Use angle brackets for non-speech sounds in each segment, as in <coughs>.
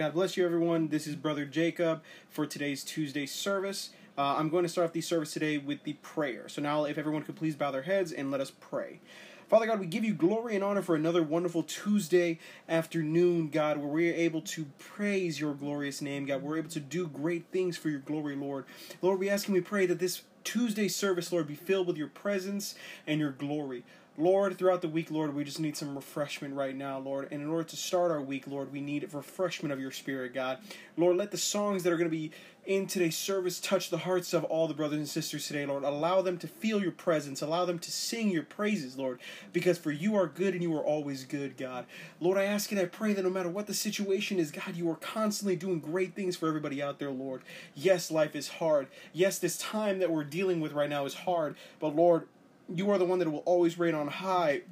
God bless you, everyone. This is Brother Jacob for today's Tuesday service. Uh, I'm going to start off the service today with the prayer. So now, if everyone could please bow their heads and let us pray. Father God, we give you glory and honor for another wonderful Tuesday afternoon, God, where we are able to praise your glorious name, God. We're able to do great things for your glory, Lord. Lord, we ask and we pray that this Tuesday service, Lord, be filled with your presence and your glory. Lord, throughout the week, Lord, we just need some refreshment right now, Lord. And in order to start our week, Lord, we need refreshment of your spirit, God. Lord, let the songs that are going to be in today's service touch the hearts of all the brothers and sisters today, Lord. Allow them to feel your presence. Allow them to sing your praises, Lord, because for you are good and you are always good, God. Lord, I ask and I pray that no matter what the situation is, God, you are constantly doing great things for everybody out there, Lord. Yes, life is hard. Yes, this time that we're dealing with right now is hard, but Lord, you are the one that will always reign on high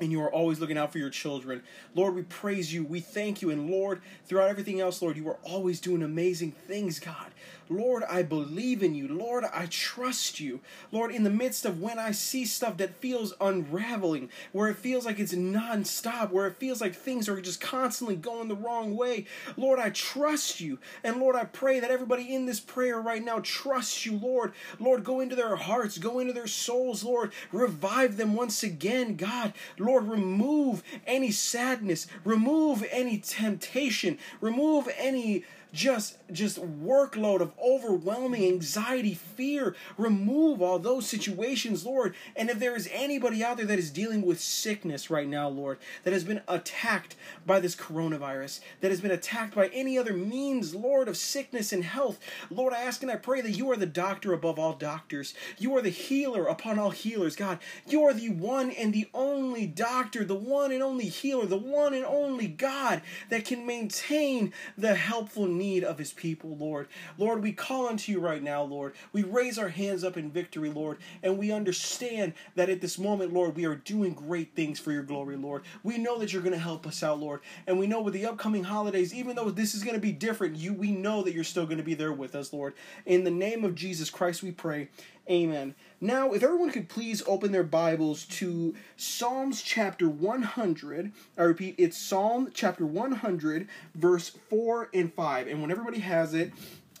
and you are always looking out for your children. Lord, we praise you. We thank you. And Lord, throughout everything else, Lord, you are always doing amazing things, God. Lord, I believe in you. Lord, I trust you. Lord, in the midst of when I see stuff that feels unraveling, where it feels like it's nonstop, where it feels like things are just constantly going the wrong way, Lord, I trust you. And Lord, I pray that everybody in this prayer right now trusts you, Lord. Lord, go into their hearts, go into their souls, Lord. Revive them once again, God. Lord, remove any sadness, remove any temptation, remove any just just workload of overwhelming anxiety, fear. Remove all those situations, Lord. And if there is anybody out there that is dealing with sickness right now, Lord, that has been attacked by this coronavirus, that has been attacked by any other means, Lord, of sickness and health, Lord, I ask and I pray that you are the doctor above all doctors. You are the healer upon all healers, God. You are the one and the only doctor, the one and only healer, the one and only God that can maintain the helpful need of his people, Lord. Lord, we call unto you right now, Lord. We raise our hands up in victory, Lord, and we understand that at this moment, Lord, we are doing great things for your glory, Lord. We know that you're going to help us out, Lord. And we know with the upcoming holidays, even though this is going to be different, you we know that you're still going to be there with us, Lord. In the name of Jesus Christ, we pray. Amen. Now, if everyone could please open their Bibles to Psalms chapter 100. I repeat, it's Psalm chapter 100, verse 4 and 5. And when everybody has it,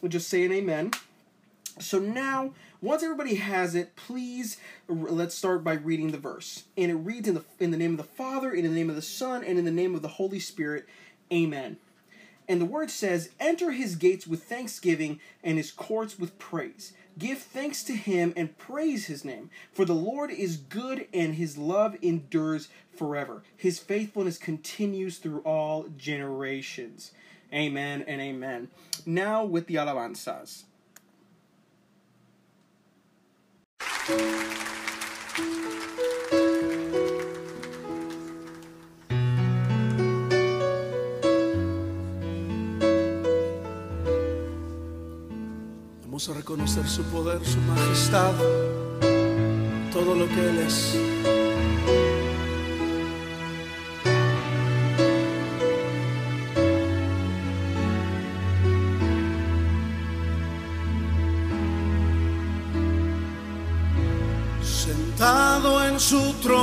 we'll just say an amen. So now, once everybody has it, please let's start by reading the verse. And it reads in the in the name of the Father, in the name of the Son, and in the name of the Holy Spirit. Amen. And the word says, Enter his gates with thanksgiving and his courts with praise. Give thanks to him and praise his name. For the Lord is good and his love endures forever. His faithfulness continues through all generations. Amen and amen. Now with the alabanzas. A reconocer su poder, su majestad, todo lo que Él es. Sentado en su trono,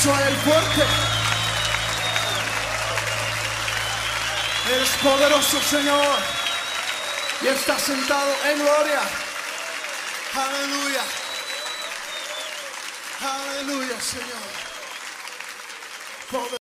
aplauso a Él fuerte. Eres poderoso, Señor. Y estás sentado en gloria. Aleluya. Aleluya, Señor. Poder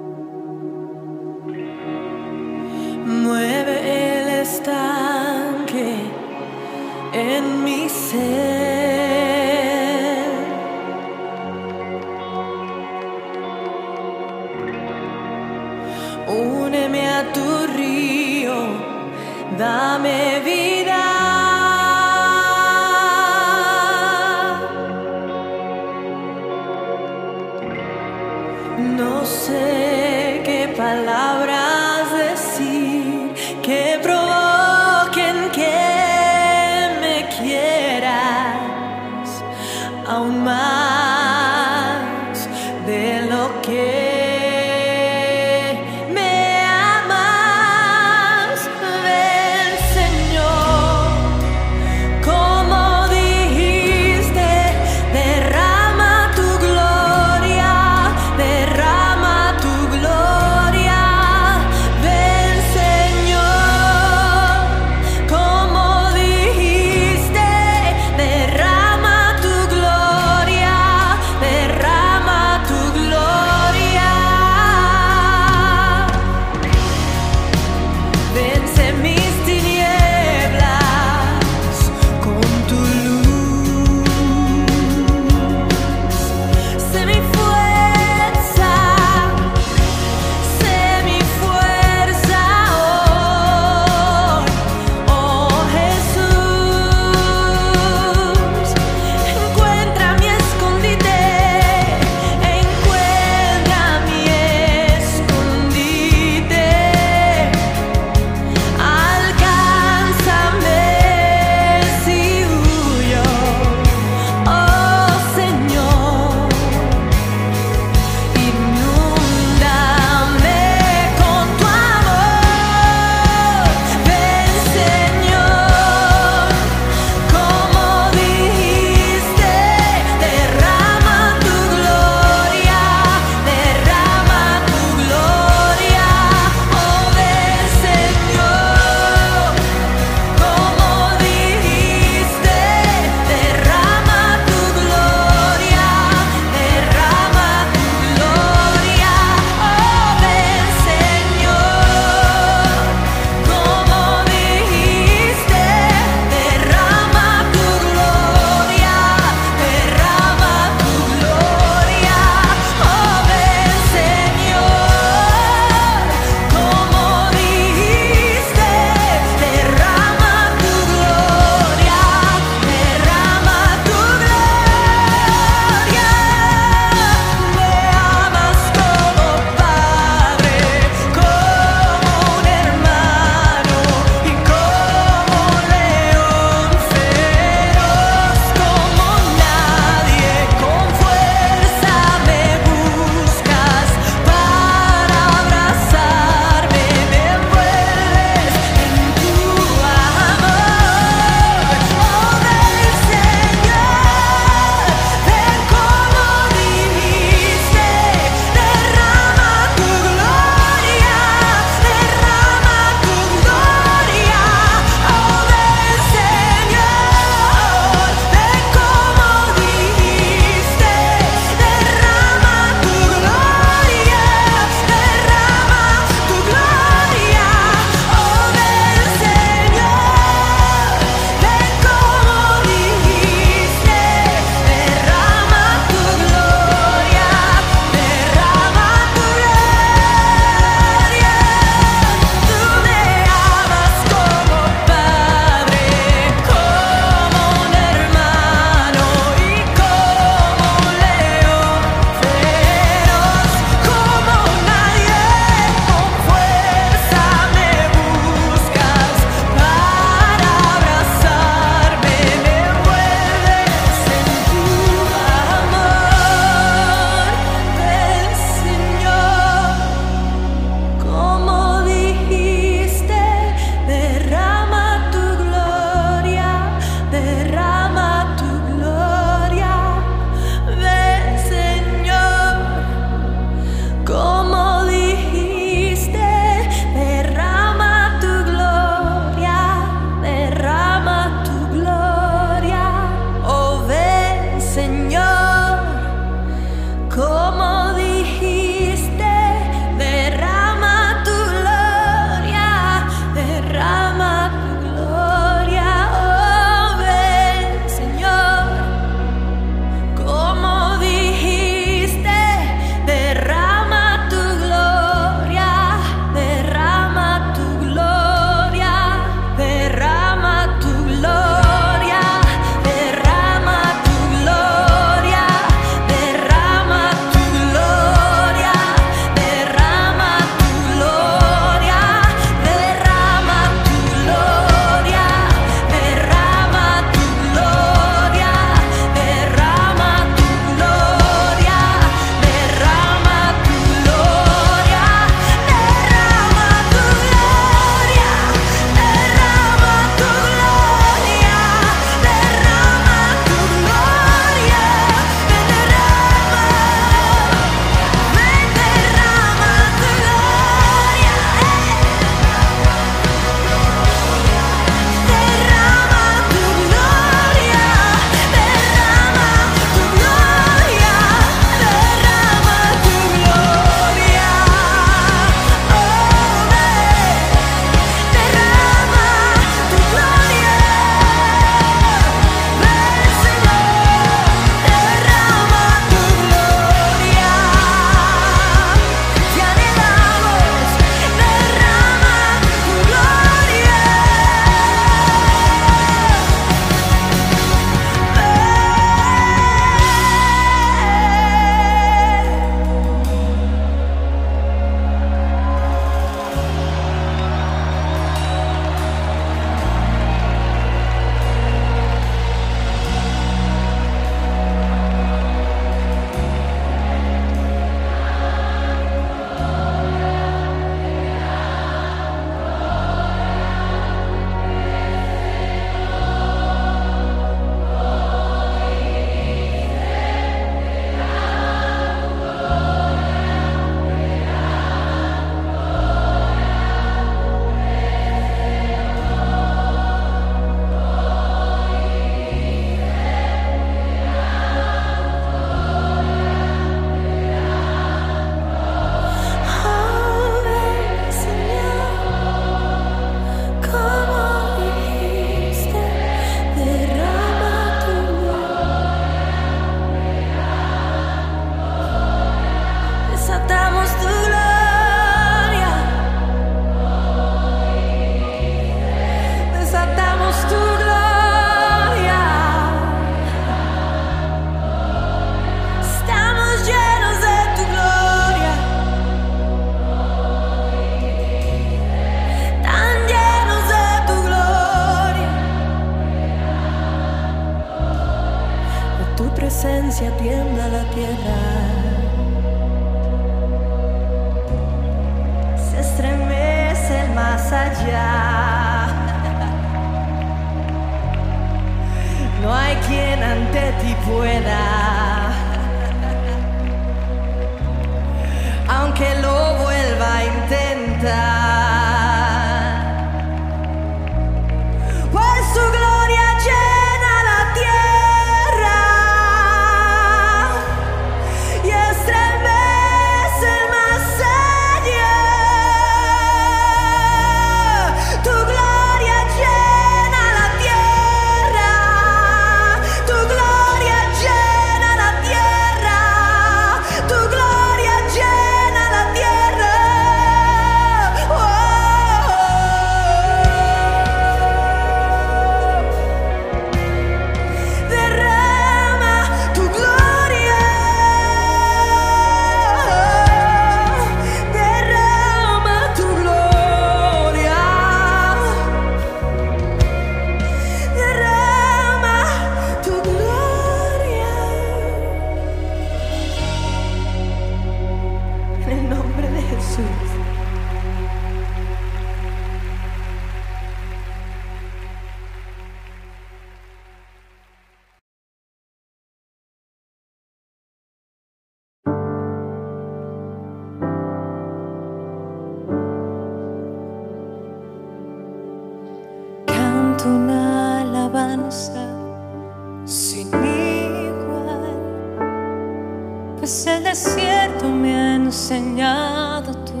desierto me ha enseñado tu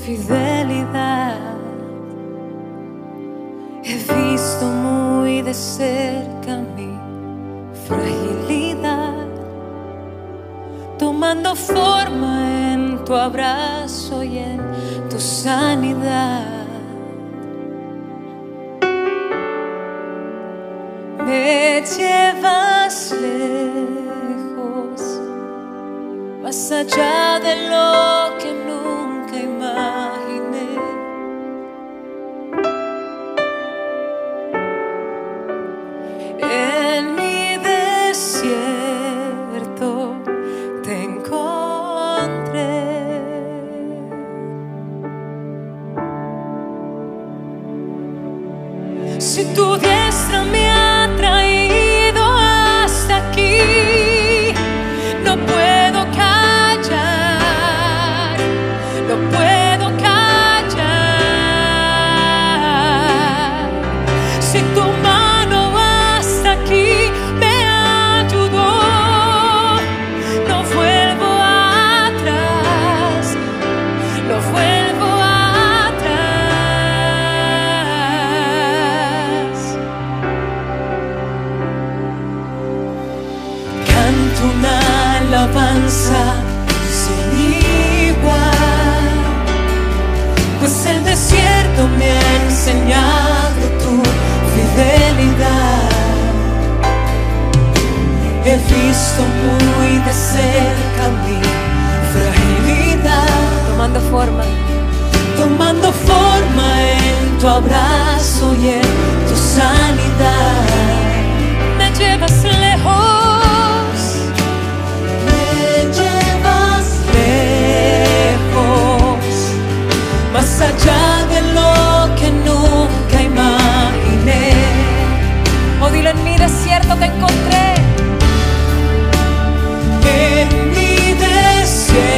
fidelidad. He visto muy de cerca mi fragilidad, tomando forma en tu abrazo y en tu sanidad. Me llevas más allá de lo que nunca enseñado tu fidelidad. He visto muy de cerca mi fragilidad, tomando forma, tomando forma en tu abrazo y en tu sanidad. Me llevas lejos, me llevas lejos, más allá de desierto te encontré. En mi desierto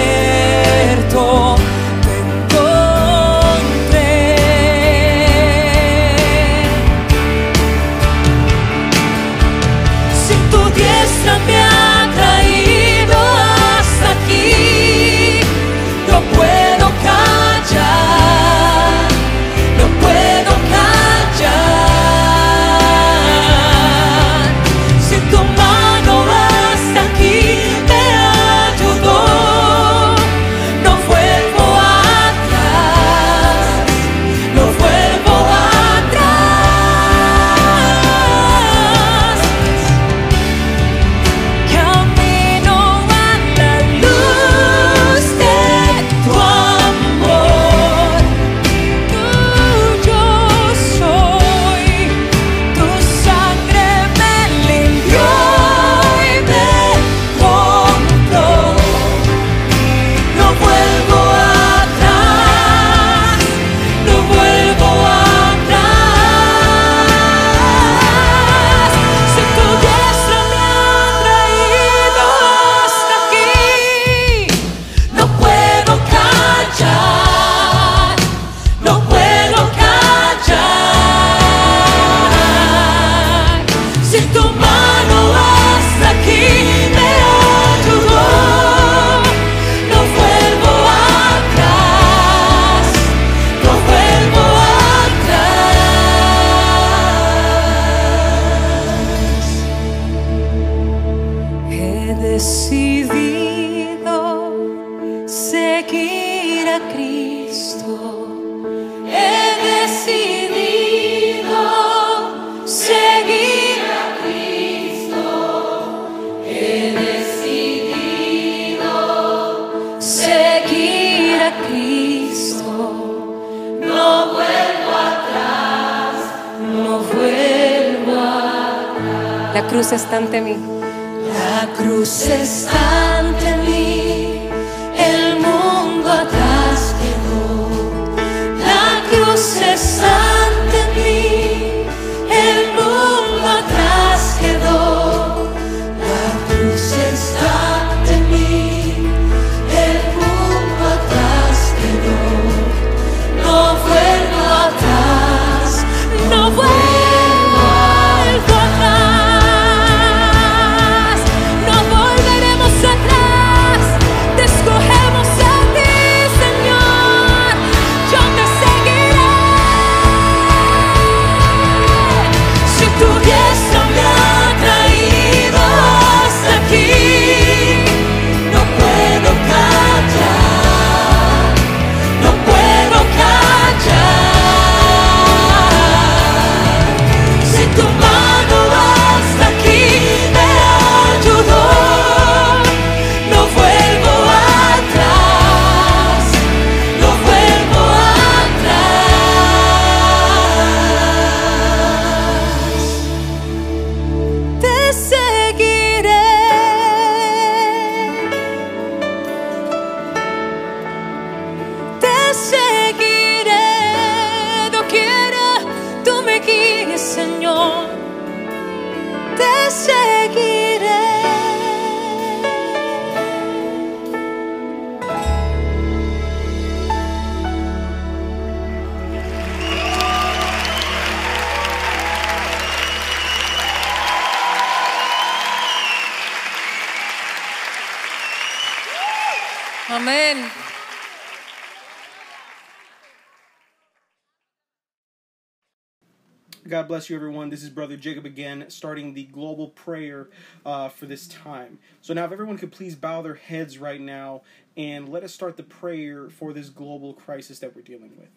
God bless you, everyone. This is Brother Jacob again, starting the global prayer uh, for this time. So, now, if everyone could please bow their heads right now and let us start the prayer for this global crisis that we're dealing with.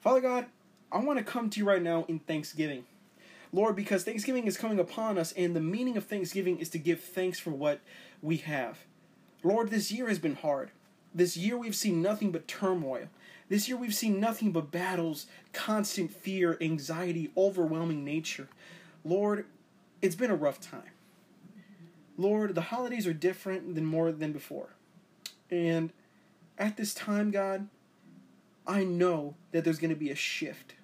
Father God, I want to come to you right now in thanksgiving. Lord, because Thanksgiving is coming upon us, and the meaning of Thanksgiving is to give thanks for what we have. Lord, this year has been hard. This year we've seen nothing but turmoil. This year we've seen nothing but battles, constant fear, anxiety, overwhelming nature. Lord, it's been a rough time. Lord, the holidays are different than more than before. And at this time, God, I know that there's going to be a shift.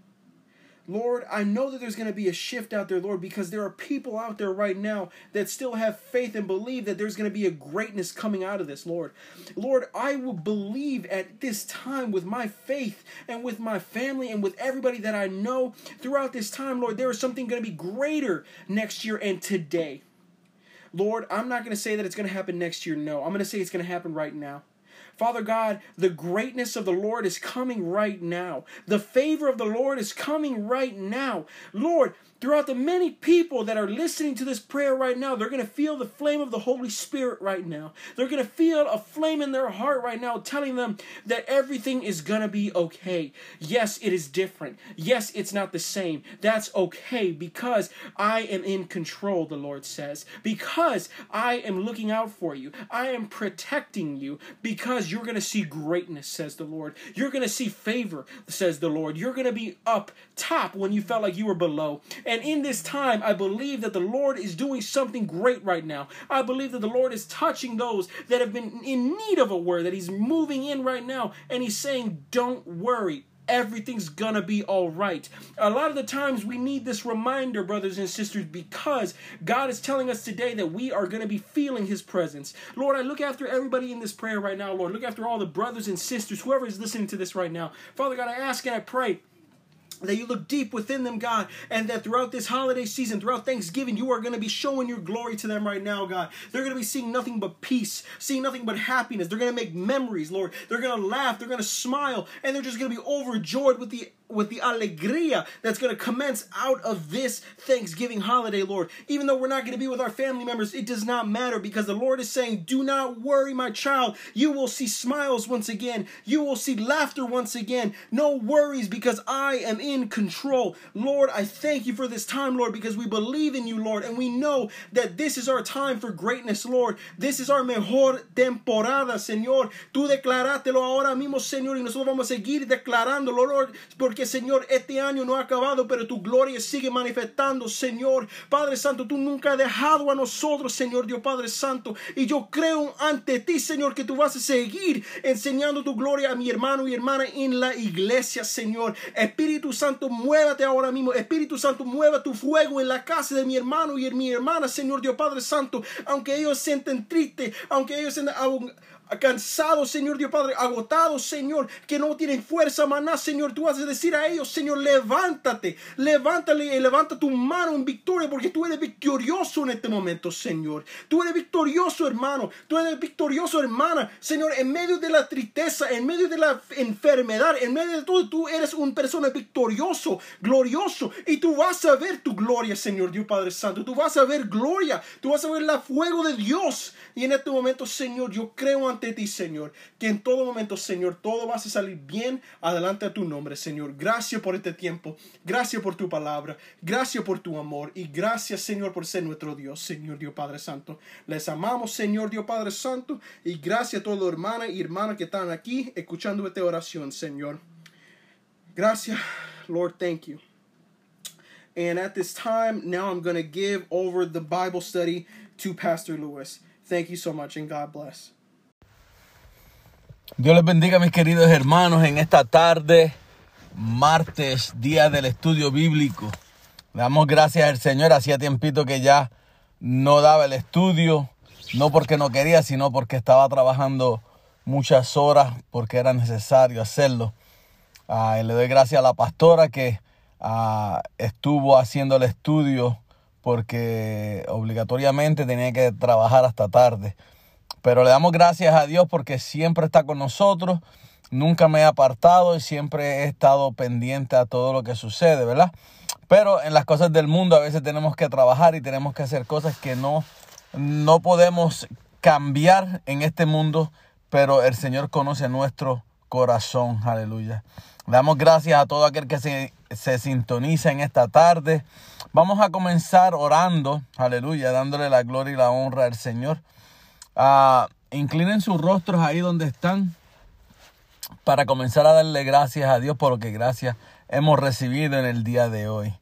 Lord, I know that there's going to be a shift out there, Lord, because there are people out there right now that still have faith and believe that there's going to be a greatness coming out of this, Lord. Lord, I will believe at this time with my faith and with my family and with everybody that I know throughout this time, Lord, there is something going to be greater next year and today. Lord, I'm not going to say that it's going to happen next year. No, I'm going to say it's going to happen right now. Father God, the greatness of the Lord is coming right now. The favor of the Lord is coming right now. Lord, throughout the many people that are listening to this prayer right now, they're going to feel the flame of the Holy Spirit right now. They're going to feel a flame in their heart right now telling them that everything is going to be okay. Yes, it is different. Yes, it's not the same. That's okay because I am in control, the Lord says. Because I am looking out for you. I am protecting you because you're going to see greatness, says the Lord. You're going to see favor, says the Lord. You're going to be up top when you felt like you were below. And in this time, I believe that the Lord is doing something great right now. I believe that the Lord is touching those that have been in need of a word, that He's moving in right now, and He's saying, Don't worry. Everything's gonna be all right. A lot of the times we need this reminder, brothers and sisters, because God is telling us today that we are gonna be feeling His presence. Lord, I look after everybody in this prayer right now, Lord. Look after all the brothers and sisters, whoever is listening to this right now. Father God, I ask and I pray that you look deep within them, God, and that throughout this holiday season, throughout Thanksgiving, you are going to be showing your glory to them right now, God. They're going to be seeing nothing but peace, seeing nothing but happiness. They're going to make memories, Lord. They're going to laugh, they're going to smile, and they're just going to be overjoyed with the with the alegría that's going to commence out of this Thanksgiving holiday, Lord. Even though we're not going to be with our family members, it does not matter because the Lord is saying, Do not worry, my child. You will see smiles once again. You will see laughter once again. No worries because I am in control. Lord, I thank you for this time, Lord, because we believe in you, Lord, and we know that this is our time for greatness, Lord. This is our mejor temporada, Señor. Tú declarátelo ahora mismo, Señor, y nosotros vamos a seguir declarándolo, Lord, porque, Señor, este año no ha acabado, pero tu gloria sigue manifestando, Señor. Padre Santo, tú nunca has dejado a nosotros, Señor Dios Padre Santo, y yo creo ante ti, Señor, que tú vas a seguir enseñando tu gloria a mi hermano y hermana en la iglesia, Señor. Espíritu Santo, muévate ahora mismo. Espíritu Santo, mueva tu fuego en la casa de mi hermano y en mi hermana, Señor Dios Padre Santo. Aunque ellos sienten triste, aunque ellos sienten cansados, Señor Dios Padre, agotados, Señor, que no tienen fuerza, maná, Señor, tú vas a decir a ellos, Señor, levántate, levántale levanta tu mano en victoria, porque tú eres victorioso en este momento, Señor. Tú eres victorioso, hermano, tú eres victorioso, hermana, Señor, en medio de la tristeza, en medio de la enfermedad, en medio de todo, tú eres un persona victorioso, glorioso, y tú vas a ver tu gloria, Señor Dios Padre Santo, tú vas a ver gloria, tú vas a ver el fuego de Dios, y en este momento, Señor, yo creo ante ti, Señor, que en todo momento, Señor, todo va a salir bien adelante a tu nombre, Señor. Gracias por este tiempo, gracias por tu palabra, gracias por tu amor y gracias, Señor, por ser nuestro Dios, Señor Dios Padre Santo. Les amamos, Señor Dios Padre Santo, y gracias a todos los hermanas y hermanas que están aquí escuchando esta oración, Señor. Gracias, Lord, thank you. And at this time, now I'm going to give over the Bible study to Pastor Lewis. Thank you so much and God bless. Dios les bendiga mis queridos hermanos en esta tarde, martes, día del estudio bíblico. Le damos gracias al Señor. Hacía tiempito que ya no daba el estudio, no porque no quería, sino porque estaba trabajando muchas horas, porque era necesario hacerlo. Uh, le doy gracias a la pastora que uh, estuvo haciendo el estudio porque obligatoriamente tenía que trabajar hasta tarde. Pero le damos gracias a Dios porque siempre está con nosotros, nunca me ha apartado y siempre he estado pendiente a todo lo que sucede, ¿verdad? Pero en las cosas del mundo a veces tenemos que trabajar y tenemos que hacer cosas que no, no podemos cambiar en este mundo, pero el Señor conoce nuestro corazón, aleluya. Damos gracias a todo aquel que se, se sintoniza en esta tarde. Vamos a comenzar orando, aleluya, dándole la gloria y la honra al Señor. Uh, inclinen sus rostros ahí donde están para comenzar a darle gracias a Dios por lo que gracias hemos recibido en el día de hoy.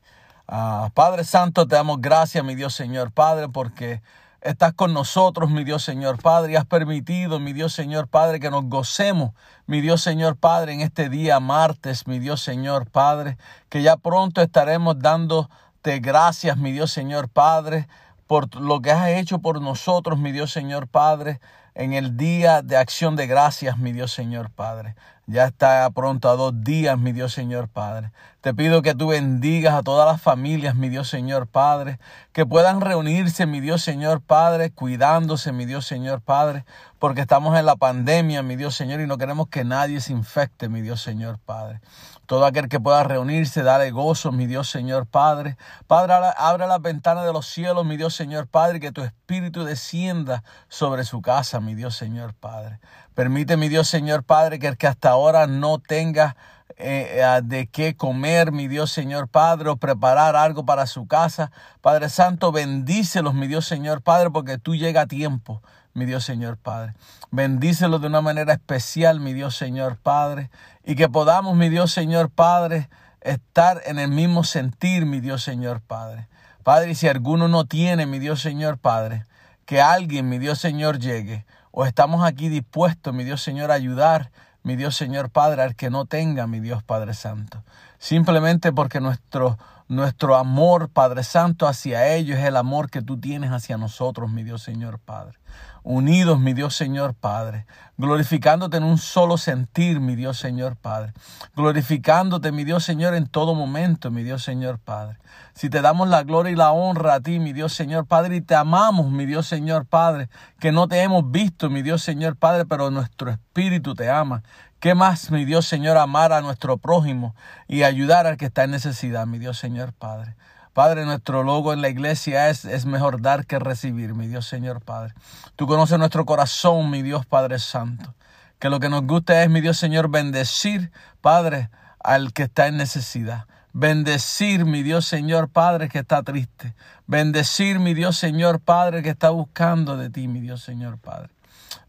Uh, Padre Santo, te damos gracias, mi Dios Señor Padre, porque estás con nosotros, mi Dios Señor Padre, y has permitido, mi Dios Señor Padre, que nos gocemos, mi Dios Señor Padre, en este día martes, mi Dios Señor Padre, que ya pronto estaremos dándote gracias, mi Dios Señor Padre, por lo que has hecho por nosotros, mi Dios Señor Padre, en el día de acción de gracias, mi Dios Señor Padre. Ya está pronto a dos días, mi Dios Señor Padre. Te pido que tú bendigas a todas las familias, mi Dios Señor Padre, que puedan reunirse, mi Dios Señor Padre, cuidándose, mi Dios Señor Padre, porque estamos en la pandemia, mi Dios Señor, y no queremos que nadie se infecte, mi Dios Señor Padre. Todo aquel que pueda reunirse, dale gozo, mi Dios Señor Padre. Padre, abre las ventanas de los cielos, mi Dios Señor Padre, que tu espíritu descienda sobre su casa, mi Dios Señor Padre. Permite, mi Dios Señor Padre, que el que hasta ahora no tenga eh, eh, de qué comer, mi Dios Señor Padre, o preparar algo para su casa. Padre Santo, bendícelos, mi Dios Señor Padre, porque tú llega a tiempo, mi Dios Señor Padre. Bendícelos de una manera especial, mi Dios Señor Padre, y que podamos, mi Dios Señor Padre, estar en el mismo sentir, mi Dios Señor Padre. Padre, y si alguno no tiene, mi Dios Señor Padre, que alguien, mi Dios Señor, llegue, o estamos aquí dispuestos, mi Dios Señor, a ayudar, mi Dios Señor Padre, al que no tenga, mi Dios Padre Santo. Simplemente porque nuestro, nuestro amor, Padre Santo, hacia ellos es el amor que tú tienes hacia nosotros, mi Dios Señor Padre. Unidos, mi Dios Señor Padre, glorificándote en un solo sentir, mi Dios Señor Padre, glorificándote, mi Dios Señor, en todo momento, mi Dios Señor Padre. Si te damos la gloria y la honra a ti, mi Dios Señor Padre, y te amamos, mi Dios Señor Padre, que no te hemos visto, mi Dios Señor Padre, pero nuestro espíritu te ama. ¿Qué más, mi Dios Señor, amar a nuestro prójimo y ayudar al que está en necesidad, mi Dios Señor Padre? Padre, nuestro logo en la iglesia es, es mejor dar que recibir, mi Dios Señor Padre. Tú conoces nuestro corazón, mi Dios Padre Santo. Que lo que nos gusta es, mi Dios Señor, bendecir, Padre, al que está en necesidad. Bendecir, mi Dios Señor Padre, que está triste. Bendecir, mi Dios Señor Padre, que está buscando de ti, mi Dios Señor Padre.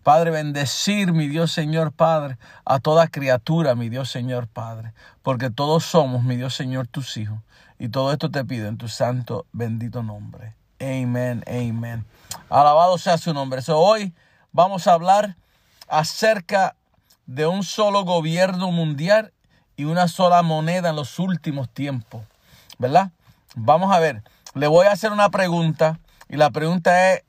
Padre, bendecir, mi Dios Señor Padre, a toda criatura, mi Dios Señor Padre, porque todos somos, mi Dios Señor, tus hijos. Y todo esto te pido en tu santo, bendito nombre. Amén, amén. Alabado sea su nombre. hoy vamos a hablar acerca de un solo gobierno mundial y una sola moneda en los últimos tiempos. ¿Verdad? Vamos a ver. Le voy a hacer una pregunta y la pregunta es,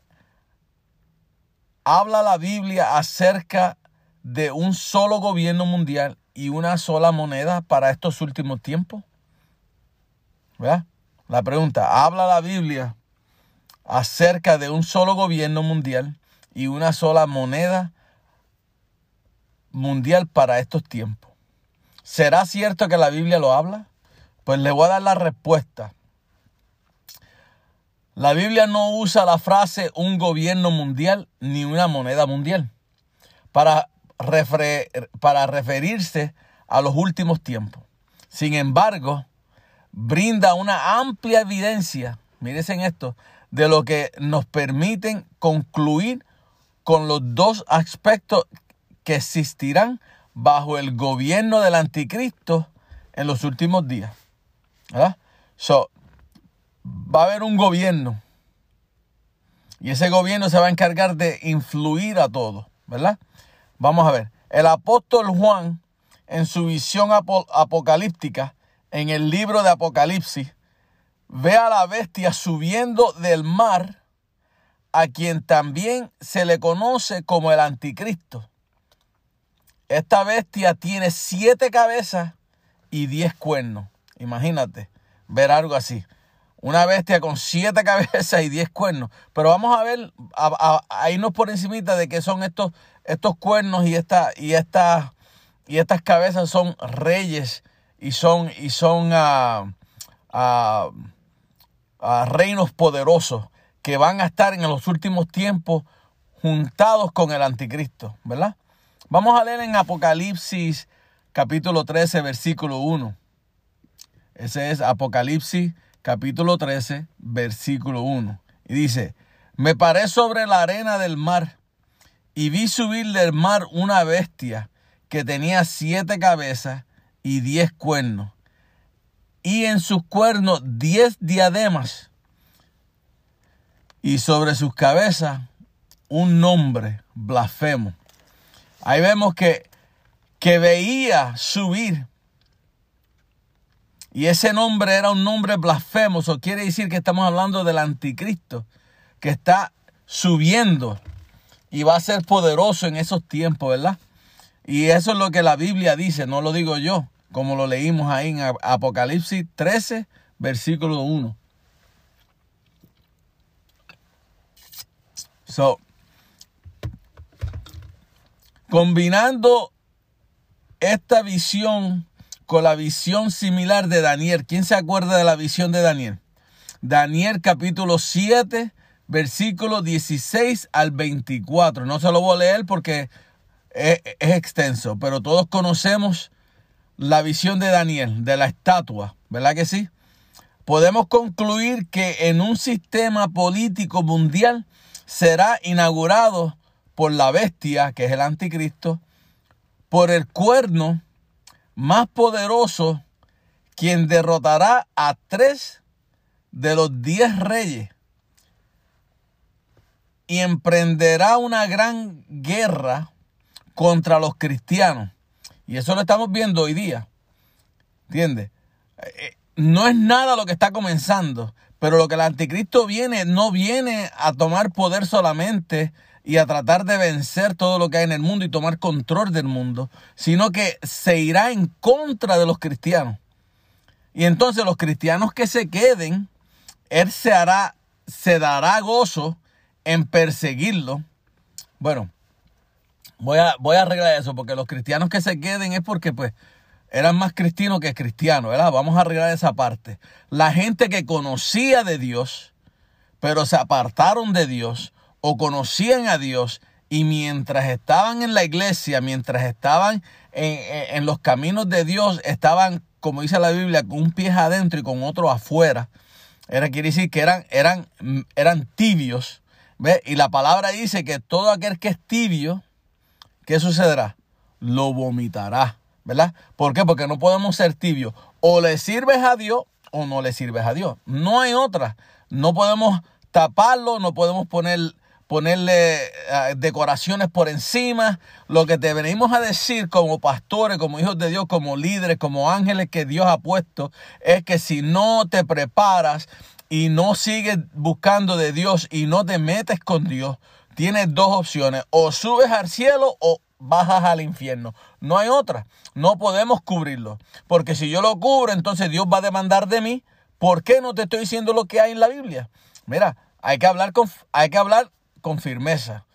¿habla la Biblia acerca de un solo gobierno mundial y una sola moneda para estos últimos tiempos? ¿Verdad? La pregunta, ¿habla la Biblia acerca de un solo gobierno mundial y una sola moneda mundial para estos tiempos? ¿Será cierto que la Biblia lo habla? Pues le voy a dar la respuesta. La Biblia no usa la frase un gobierno mundial ni una moneda mundial para, para referirse a los últimos tiempos. Sin embargo, brinda una amplia evidencia, miren esto, de lo que nos permiten concluir con los dos aspectos que existirán bajo el gobierno del anticristo en los últimos días. ¿verdad? So, va a haber un gobierno y ese gobierno se va a encargar de influir a todos, ¿verdad? Vamos a ver, el apóstol Juan en su visión apocalíptica en el libro de Apocalipsis, ve a la bestia subiendo del mar, a quien también se le conoce como el anticristo. Esta bestia tiene siete cabezas y diez cuernos. Imagínate ver algo así. Una bestia con siete <laughs> cabezas y diez cuernos. Pero vamos a ver, a, irnos por encimita de qué son estos, estos cuernos y, esta, y, esta, y estas cabezas son reyes y son, y son ah, ah, ah, reinos poderosos que van a estar en los últimos tiempos juntados con el anticristo, ¿verdad? Vamos a leer en Apocalipsis capítulo 13, versículo 1. Ese es Apocalipsis capítulo 13, versículo 1. Y dice, me paré sobre la arena del mar y vi subir del mar una bestia que tenía siete cabezas y diez cuernos, y en sus cuernos diez diademas, y sobre sus cabezas un nombre blasfemo. Ahí vemos que, que veía subir. Y ese nombre era un nombre blasfemo. Eso quiere decir que estamos hablando del anticristo, que está subiendo y va a ser poderoso en esos tiempos, ¿verdad? Y eso es lo que la Biblia dice, no lo digo yo, como lo leímos ahí en Apocalipsis 13, versículo 1. So, combinando esta visión con la visión similar de Daniel. ¿Quién se acuerda de la visión de Daniel? Daniel capítulo 7, versículo 16 al 24. No se lo voy a leer porque es, extenso, pero todos conocemos la visión de Daniel, de la estatua, ¿verdad que sí? Podemos concluir que en un sistema político mundial será inaugurado por la bestia, que es el anticristo, por el cuerno más poderoso, quien derrotará a tres de los diez reyes y emprenderá una gran guerra contra los cristianos. Y eso lo estamos viendo hoy día. ¿Entiendes? Eh, no es nada lo que está comenzando, pero lo que el anticristo viene, no viene a tomar poder solamente y a tratar de vencer todo lo que hay en el mundo y tomar control del mundo, sino que se irá en contra de los cristianos. Y entonces los cristianos que se queden, Él se hará, se dará gozo en perseguirlo. Bueno, voy a, voy a arreglar eso, porque los cristianos que se queden es porque pues eran más cristianos que cristianos, ¿verdad? Vamos a arreglar esa parte. La gente que conocía de Dios, pero se apartaron de Dios o conocían a Dios y mientras estaban en la iglesia, mientras estaban en, en, los caminos de Dios, estaban, como dice la Biblia, con un pie adentro y con otro afuera. Era, quiere decir que eran, eran, eran tibios. ¿ve? Y la palabra dice que todo aquel que es tibio, ¿qué sucederá? Lo vomitará. ¿Verdad? ¿Por qué? Porque no podemos ser tibios. O le sirves a Dios o no le sirves a Dios. No hay otra. No podemos taparlo, no podemos poner, ponerle uh, decoraciones por encima. Lo que te venimos a decir como pastores, como hijos de Dios, como líderes, como ángeles que Dios ha puesto, es que si no te preparas y no sigues buscando de Dios y no te metes con Dios, tienes dos opciones. O subes al cielo o bajas al infierno. No hay otra. No podemos cubrirlo. Porque si yo lo cubro, entonces Dios va a demandar de mí. ¿Por qué no te estoy diciendo lo que hay en la Biblia? Mira, hay que hablar con, hay que hablar con firmeza.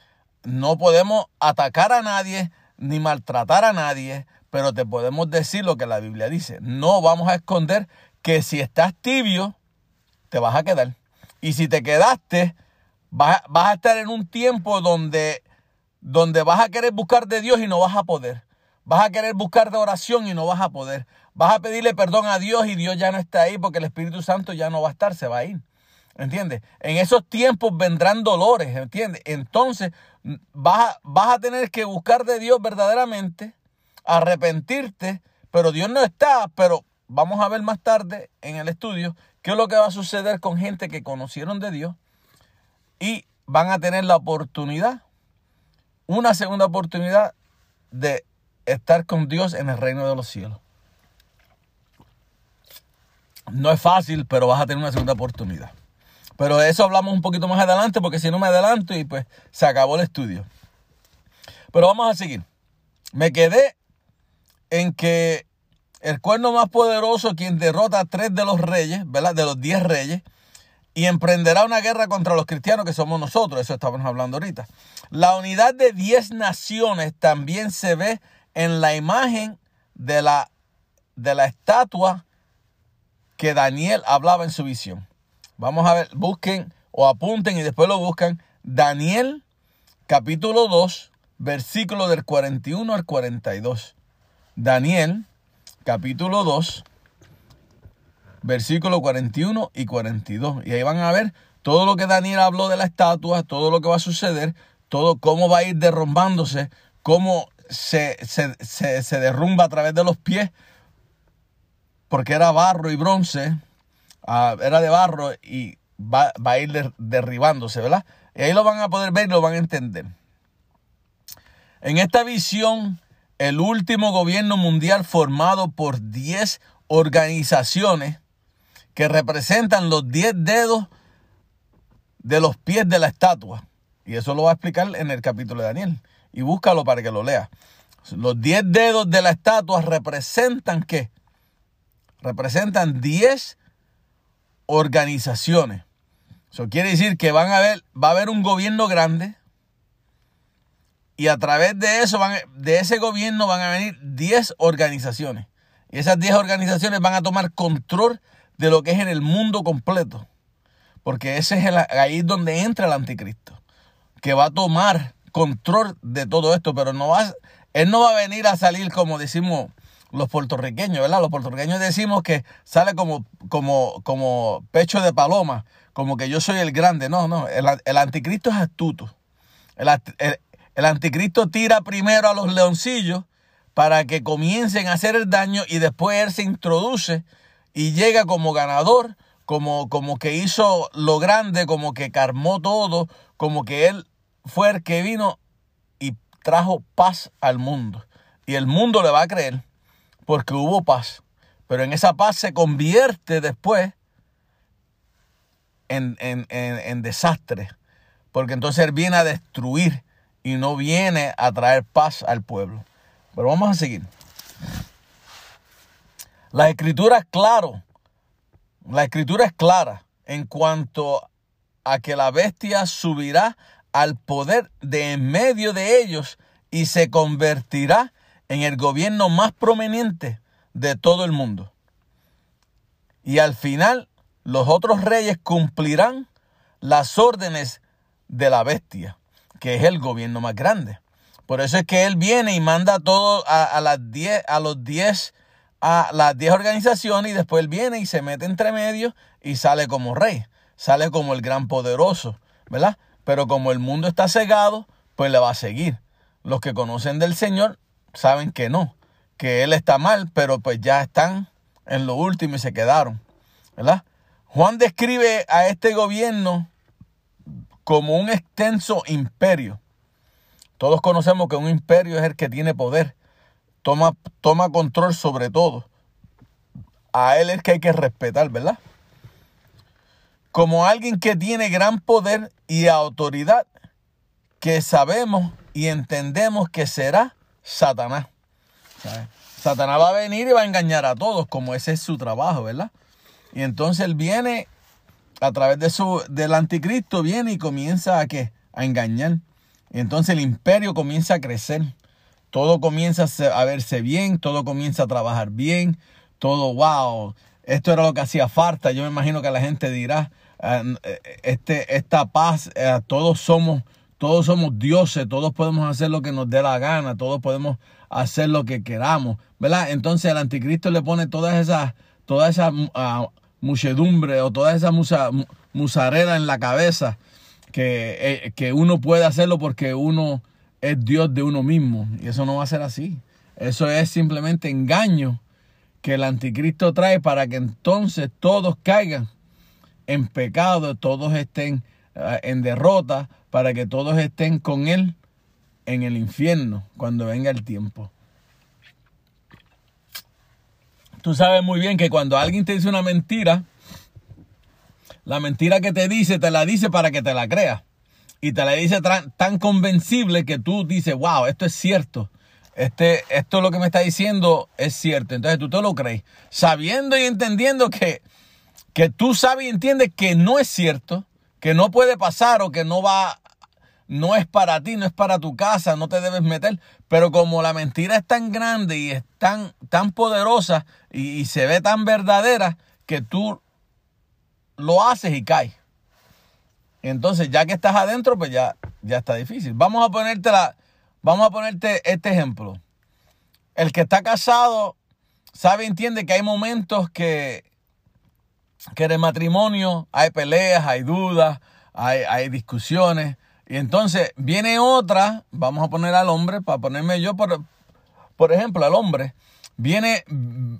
No podemos atacar a nadie ni maltratar a nadie, pero te podemos decir lo que la Biblia dice. No vamos a esconder que si estás tibio, te vas a quedar. Y si te quedaste, vas, a estar en un tiempo donde donde vas a querer buscar de Dios y no vas a poder. Vas a querer buscar de oración y no vas a poder. Vas a pedirle perdón a Dios y Dios ya no está ahí porque el Espíritu Santo ya no va a estar, se va a ir. ¿Entiendes? En esos tiempos vendrán dolores, ¿entiendes? Entonces vas vas a tener que buscar de Dios verdaderamente, arrepentirte, pero Dios no está, pero vamos a ver más tarde en el estudio qué es lo que va a suceder con gente que conocieron de Dios y van a tener la oportunidad una segunda oportunidad de estar con Dios en el reino de los cielos. No es fácil, pero vas a tener una segunda oportunidad. Pero de eso hablamos un poquito más adelante, porque si no me adelanto y pues se acabó el estudio. Pero vamos a seguir. Me quedé en que el cuerno más poderoso, quien derrota a tres de los reyes, ¿verdad? De los diez reyes, y emprenderá una guerra contra los cristianos que somos nosotros, eso estamos hablando ahorita. La unidad de 10 naciones también se ve en la imagen de la, de la estatua que Daniel hablaba en su visión. Vamos a ver, busquen o apunten y después lo buscan. Daniel capítulo 2, versículo del 41 al 42. Daniel capítulo 2, versículos 41 y 42. Y ahí van a ver todo lo que Daniel habló de la estatua, todo lo que va a suceder, todo cómo va a ir derrumbándose, cómo se, se, derrumba a través de los pies, porque era barro y bronce, uh, era de barro y va, va a ir derribándose, ¿verdad? Y ahí lo van a poder ver y lo van a entender. En esta visión, el último gobierno mundial formado por 10 organizaciones que representan los 10 dedos de los pies de la estatua. Y eso lo va a explicar en el capítulo de Daniel. Y búscalo para que lo lea. Los 10 dedos de la estatua representan qué? Representan 10 organizaciones. Eso quiere decir que van a ver, va a haber un gobierno grande. Y a través de eso, de ese gobierno van a venir 10 organizaciones. Y esas 10 organizaciones van a tomar control de lo que es en el mundo completo. Porque ese es el, ahí donde entra el anticristo, que va a tomar control de todo esto, pero no va, él no va a venir a salir como decimos los puertorriqueños, ¿verdad? Los puertorriqueños decimos que sale como, como, como pecho de paloma, como que yo soy el grande. No, no, el, el anticristo es astuto. El, el, el anticristo tira primero a los leoncillos para que comiencen a hacer el daño y después él se introduce y llega como ganador, como, como que hizo lo grande, como que carmó todo, como que él fue el que vino y trajo paz al mundo. Y el mundo le va a creer porque hubo paz. Pero en esa paz se convierte después en, en, en, en desastre. porque entonces Él viene a destruir y no viene a traer paz al pueblo. Pero vamos a seguir. La escritura es claro, la escritura es clara en cuanto a que la bestia subirá al poder de en medio de ellos y se convertirá en el gobierno más prominente de todo el mundo. Y al final los otros reyes cumplirán las órdenes de la bestia, que es el gobierno más grande. Por eso es que él viene y manda todo a, las a los 10 a las 10 organizaciones y después él viene y se mete entre medio y sale como rey, sale como el gran poderoso, ¿verdad? Pero como el mundo está cegado, pues le va a seguir. Los que conocen del Señor saben que no, que él está mal, pero pues ya están en lo último y se quedaron, ¿verdad? Juan describe a este gobierno como un extenso imperio. Todos conocemos que un imperio es el que tiene poder, toma, toma control sobre todo. A él es que hay que respetar, ¿verdad? Como alguien que tiene gran poder y autoridad, que sabemos y entendemos que será Satanás. Satanás va a venir y va a engañar a todos, como ese es su trabajo, ¿verdad? Y entonces él viene a través de su, del anticristo, viene y comienza a, ¿qué? a engañar. Y entonces el imperio comienza a crecer. Todo comienza a verse bien, todo comienza a trabajar bien, todo, wow, esto era lo que hacía falta. Yo me imagino que la gente dirá, ah, eh, este, esta paz, eh, todos somos todos somos dioses, todos podemos hacer lo que nos dé la gana, todos podemos hacer lo que queramos, ¿verdad? Entonces el anticristo le pone todas esas, toda esa uh, muchedumbre o toda esa musa, musarela en la cabeza que, eh, que uno puede hacerlo porque uno es Dios de uno mismo. Y eso no va a ser así. Eso es simplemente engaño que el anticristo trae para que entonces todos caigan en pecado, todos estén uh, en derrota, para que todos estén con Él en el infierno cuando venga el tiempo. Tú sabes muy bien que cuando alguien te dice una mentira, la mentira que te dice, te la dice para que te la creas. Y te la dice tan, convencible que tú dices, wow, esto es cierto. Este, esto lo que me está diciendo es cierto. Entonces tú te lo crees. Sabiendo y entendiendo que, que tú sabes y entiendes que no es cierto, que no puede pasar o que no va no es para ti, no es para tu casa, no te debes meter. Pero como la mentira es tan grande y es tan, tan poderosa y, se ve tan verdadera que tú lo haces y caes. Entonces, ya que estás adentro, pues ya, ya está difícil. Vamos a ponerte la, vamos a ponerte este ejemplo. El que está casado sabe, entiende que hay momentos que, que en matrimonio hay peleas, hay dudas, hay, hay discusiones. Y entonces viene otra, vamos a poner al hombre, para ponerme yo, por, por ejemplo, al hombre. Viene,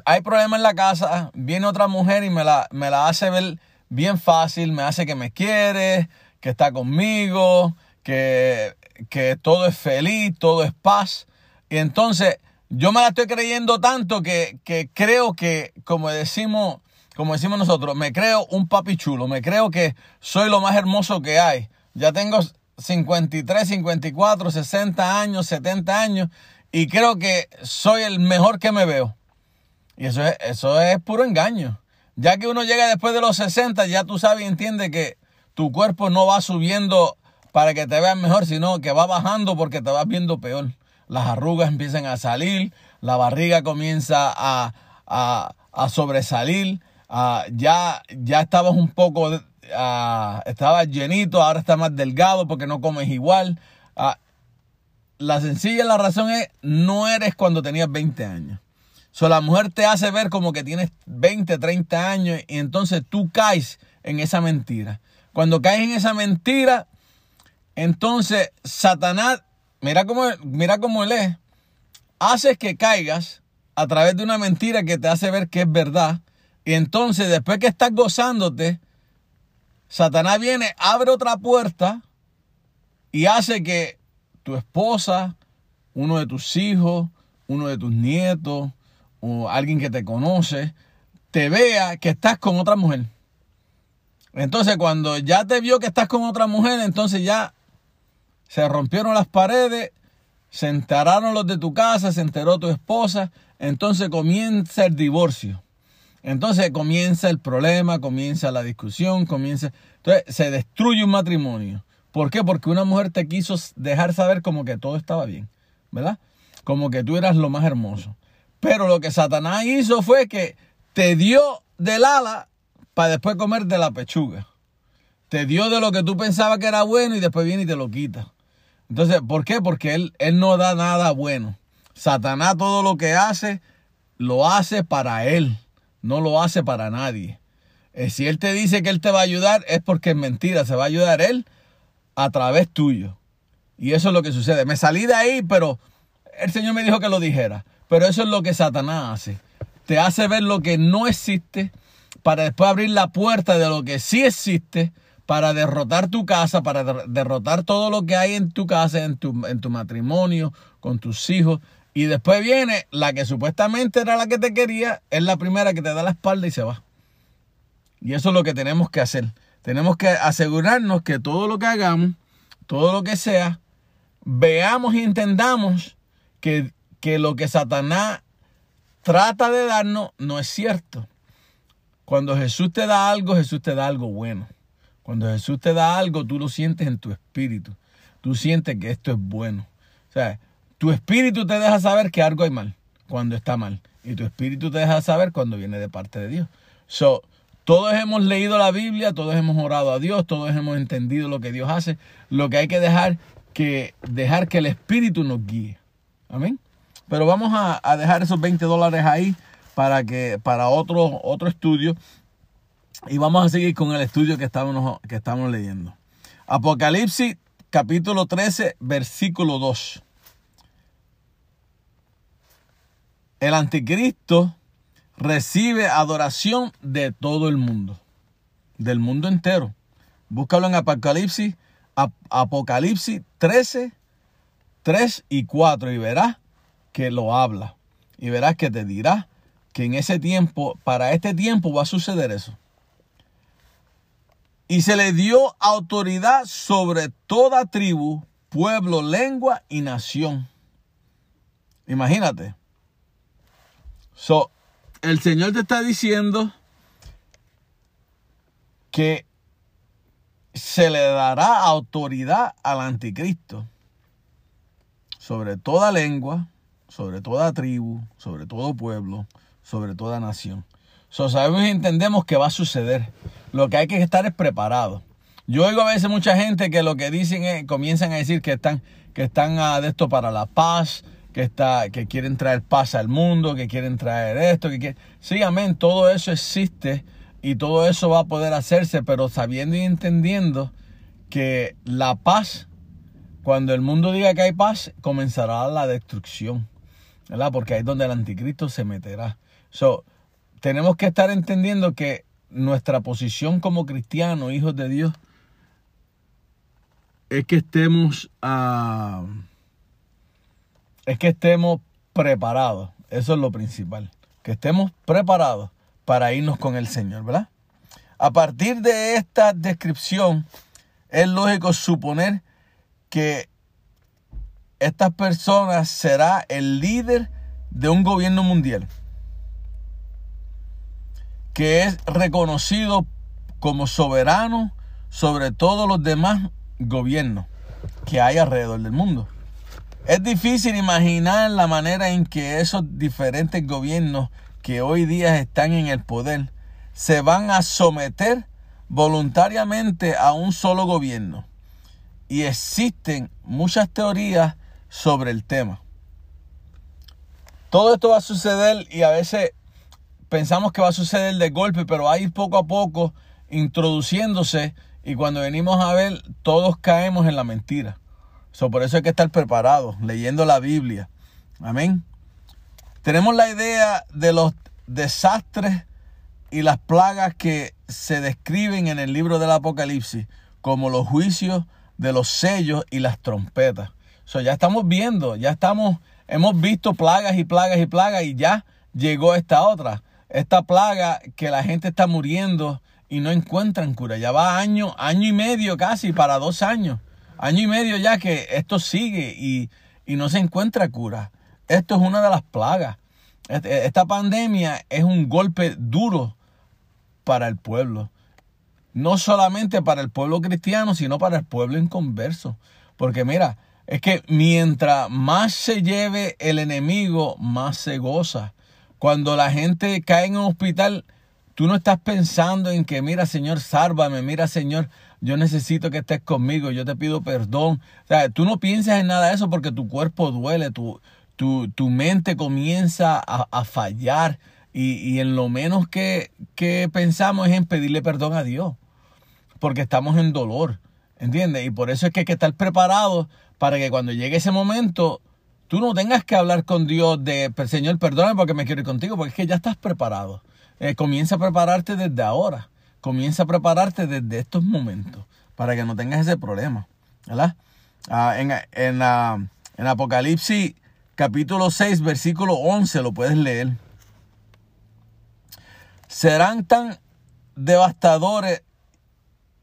hay problema en la casa, viene otra mujer y me la, me la hace ver bien fácil, me hace que me quiere, que está conmigo, que, que todo es feliz, todo es paz. Y entonces yo me la estoy creyendo tanto que, que creo que, como decimos, como decimos nosotros, me creo un papi chulo, me creo que soy lo más hermoso que hay. Ya tengo 53, 54, 60 años, 70 años y creo que soy el mejor que me veo. Y eso es, eso es puro engaño. Ya que uno llega después de los 60, ya tú sabes y entiendes que tu cuerpo no va subiendo para que te veas mejor, sino que va bajando porque te vas viendo peor. Las arrugas empiezan a salir, la barriga comienza a, a, sobresalir, ya, ya estabas un poco Ah, estaba llenito, ahora está más delgado porque no comes igual. Ah, la sencilla la razón es, no eres cuando tenías 20 años. La mujer te hace ver como que tienes 20, 30 años y entonces tú caes en esa mentira. Cuando caes en esa mentira, entonces Satanás, mira cómo, mira cómo él es, hace que caigas a través de una mentira que te hace ver que es verdad. Y entonces después que estás gozándote, Satanás viene, abre otra puerta y hace que tu esposa, uno de tus hijos, uno de tus nietos o alguien que te conoce, te vea que estás con otra mujer. Entonces, cuando ya te vio que estás con otra mujer, entonces ya se rompieron las paredes, se enteraron los de tu casa, se enteró tu esposa, entonces comienza el divorcio. Entonces comienza el problema, comienza la discusión, comienza... Entonces se destruye un matrimonio. ¿Por qué? Porque una mujer te quiso dejar saber como que todo estaba bien, ¿verdad? Como que tú eras lo más hermoso. Pero lo que Satanás hizo fue que te dio del ala para después comer de la pechuga. Te dio de lo que tú pensabas que era bueno y después viene y te lo quita. Entonces, ¿por qué? Porque él, él no da nada bueno. Satanás todo lo que hace, lo hace para él no lo hace para nadie. Eh, si Él te dice que Él te va a ayudar, es porque es mentira, se va a ayudar Él a través tuyo. Y eso es lo que sucede. Me salí de ahí, pero el Señor me dijo que lo dijera. Pero eso es lo que Satanás hace. Te hace ver lo que no existe para después abrir la puerta de lo que sí existe para derrotar tu casa, para derrotar todo lo que hay en tu casa, en tu, en tu matrimonio, con tus hijos. Y después viene la que supuestamente era la que te quería, es la primera que te da la espalda y se va. Y eso es lo que tenemos que hacer. Tenemos que asegurarnos que todo lo que hagamos, todo lo que sea, veamos y entendamos que, que lo que Satanás trata de darnos no es cierto. Cuando Jesús te da algo, Jesús te da algo bueno. Cuando Jesús te da algo, tú lo sientes en tu espíritu. Tú sientes que esto es bueno. O sea, tu espíritu te deja saber que algo hay mal cuando está mal. Y tu espíritu te deja saber cuando viene de parte de Dios. So, todos hemos leído la Biblia, todos hemos orado a Dios, todos hemos entendido lo que Dios hace. Lo que hay que dejar que dejar que el espíritu nos guíe. Amén. Pero vamos a, dejar esos 20 dólares ahí para que para otro otro estudio y vamos a seguir con el estudio que estamos que estamos leyendo. Apocalipsis capítulo 13 versículo 2. el anticristo recibe adoración de todo el mundo, del mundo entero. Búscalo en Apocalipsis, Apocalipsis 13, 3 y 4 y verás que lo habla. Y verás que te dirá que en ese tiempo, para este tiempo va a suceder eso. Y se le dio autoridad sobre toda tribu, pueblo, lengua y nación. Imagínate. So, el Señor te está diciendo que se le dará autoridad al anticristo sobre toda lengua, sobre toda tribu, sobre todo pueblo, sobre toda nación. So, sabemos y entendemos que va a suceder. Lo que hay que estar es preparado. Yo oigo a veces mucha gente que lo que dicen es, comienzan a decir que están, que están ah, de esto para la paz, que, está, que quieren traer paz al mundo, que quieren traer esto, que quieren... Sí, amén, todo eso existe y todo eso va a poder hacerse, pero sabiendo y entendiendo que la paz, cuando el mundo diga que hay paz, comenzará la destrucción, ¿verdad? Porque ahí es donde el anticristo se meterá. So, tenemos que estar entendiendo que nuestra posición como cristianos, hijos de Dios, es que estemos... a es que estemos preparados. Eso es lo principal. Que estemos preparados para irnos con el Señor, ¿verdad? A partir de esta descripción, es lógico suponer que esta persona será el líder de un gobierno mundial que es reconocido como soberano sobre todos los demás gobiernos que hay alrededor del mundo. Es difícil imaginar la manera en que esos diferentes gobiernos que hoy día están en el poder se van a someter voluntariamente a un solo gobierno. Y existen muchas teorías sobre el tema. Todo esto va a suceder y a veces pensamos que va a suceder de golpe, pero va a ir poco a poco introduciéndose y cuando venimos a ver todos caemos en la mentira por eso hay que estar preparados, leyendo la Biblia. Amén. Tenemos la idea de los desastres y las plagas que se describen en el libro del Apocalipsis, como los juicios de los sellos y las trompetas. Ya estamos viendo, ya estamos, hemos visto plagas y plagas y plagas y ya llegó esta otra. Esta plaga que la gente está muriendo y no encuentran cura. Ya va año, año y medio casi, para dos años. Año y medio ya que esto sigue y, y no se encuentra cura. Esto es una de las plagas. Este, esta pandemia es un golpe duro para el pueblo. No solamente para el pueblo cristiano, sino para el pueblo inconverso. Porque mira, es que mientras más se lleve el enemigo, más se goza. Cuando la gente cae en un hospital, tú no estás pensando en que, mira, Señor, sálvame, mira, Señor, yo necesito que estés conmigo, yo te pido perdón. O sea, tú no piensas en nada de eso porque tu cuerpo duele, tu, tu, tu mente comienza a, a fallar y, y, en lo menos que, que pensamos es en pedirle perdón a Dios porque estamos en dolor, ¿entiendes? Y por eso es que hay que estar preparado para que cuando llegue ese momento tú no tengas que hablar con Dios de, Señor, perdóname porque me quiero ir contigo, porque es que ya estás preparado. Eh, comienza a prepararte desde ahora, comienza a prepararte desde estos momentos para que no tengas ese problema, ¿verdad? Ah, en, en, en Apocalipsis capítulo 6, versículo 11, lo puedes leer. Serán tan devastadores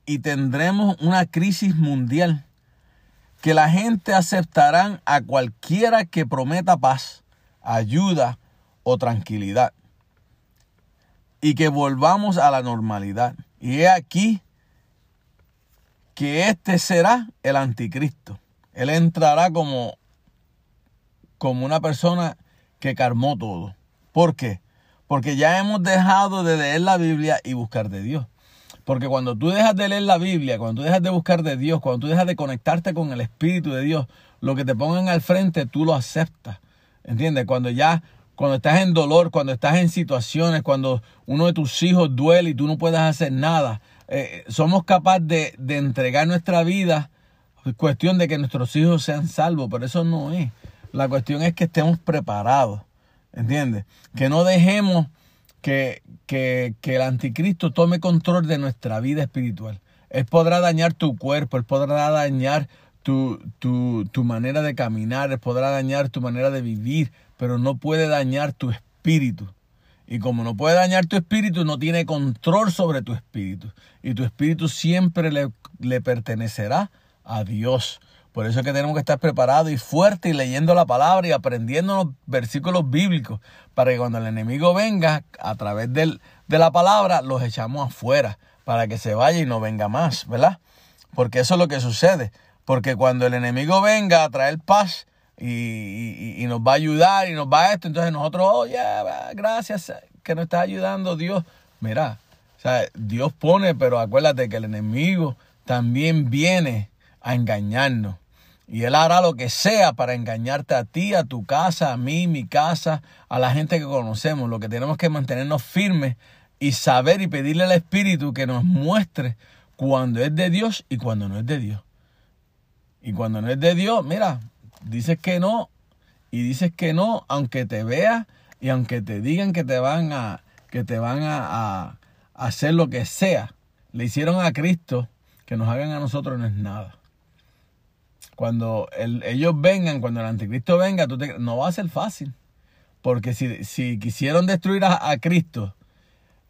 y tendremos una crisis mundial que la gente aceptarán a cualquiera que prometa paz, ayuda o tranquilidad y que volvamos a la normalidad. Y he aquí que este será el anticristo. Él entrará como, como una persona que carmó todo. ¿Por qué? Porque ya hemos dejado de leer la Biblia y buscar de Dios. Porque cuando tú dejas de leer la Biblia, cuando tú dejas de buscar de Dios, cuando tú dejas de conectarte con el Espíritu de Dios, lo que te pongan al frente, tú lo aceptas. ¿Entiendes? Cuando ya, cuando estás en dolor, cuando estás en situaciones, cuando uno de tus hijos duele y tú no puedes hacer nada, eh, somos capaces de, de entregar nuestra vida. Es cuestión de que nuestros hijos sean salvos, pero eso no es. La cuestión es que estemos preparados. ¿Entiendes? Que no dejemos que, que, que, el anticristo tome control de nuestra vida espiritual. Él podrá dañar tu cuerpo, él podrá dañar tu, tu, tu manera de caminar, él podrá dañar tu manera de vivir, pero no puede dañar tu espíritu. Y como no puede dañar tu espíritu, no tiene control sobre tu espíritu. Y tu espíritu siempre le, le pertenecerá a Dios. Por eso es que tenemos que estar preparados y fuertes y leyendo la palabra y aprendiendo los versículos bíblicos para que cuando el enemigo venga a través del, de la palabra los echamos afuera para que se vaya y no venga más, ¿verdad? Porque eso es lo que sucede. Porque cuando el enemigo venga a traer paz y, y, nos va a ayudar y nos va a esto, entonces nosotros, oye, gracias que nos está ayudando Dios. Mira, o sea, Dios pone, pero acuérdate que el enemigo también viene a engañarnos. Y Él hará lo que sea para engañarte a ti, a tu casa, a mí, mi casa, a la gente que conocemos. Lo que tenemos que mantenernos firmes y saber y pedirle al Espíritu que nos muestre cuando es de Dios y cuando no es de Dios. Y cuando no es de Dios, mira, dices que no y dices que no, aunque te veas y aunque te digan que te van a que te van a, a hacer lo que sea. Le hicieron a Cristo, que nos hagan a nosotros no es nada cuando el, ellos vengan, cuando el anticristo venga, tú te, no va a ser fácil. Porque si, si quisieron destruir a, Cristo,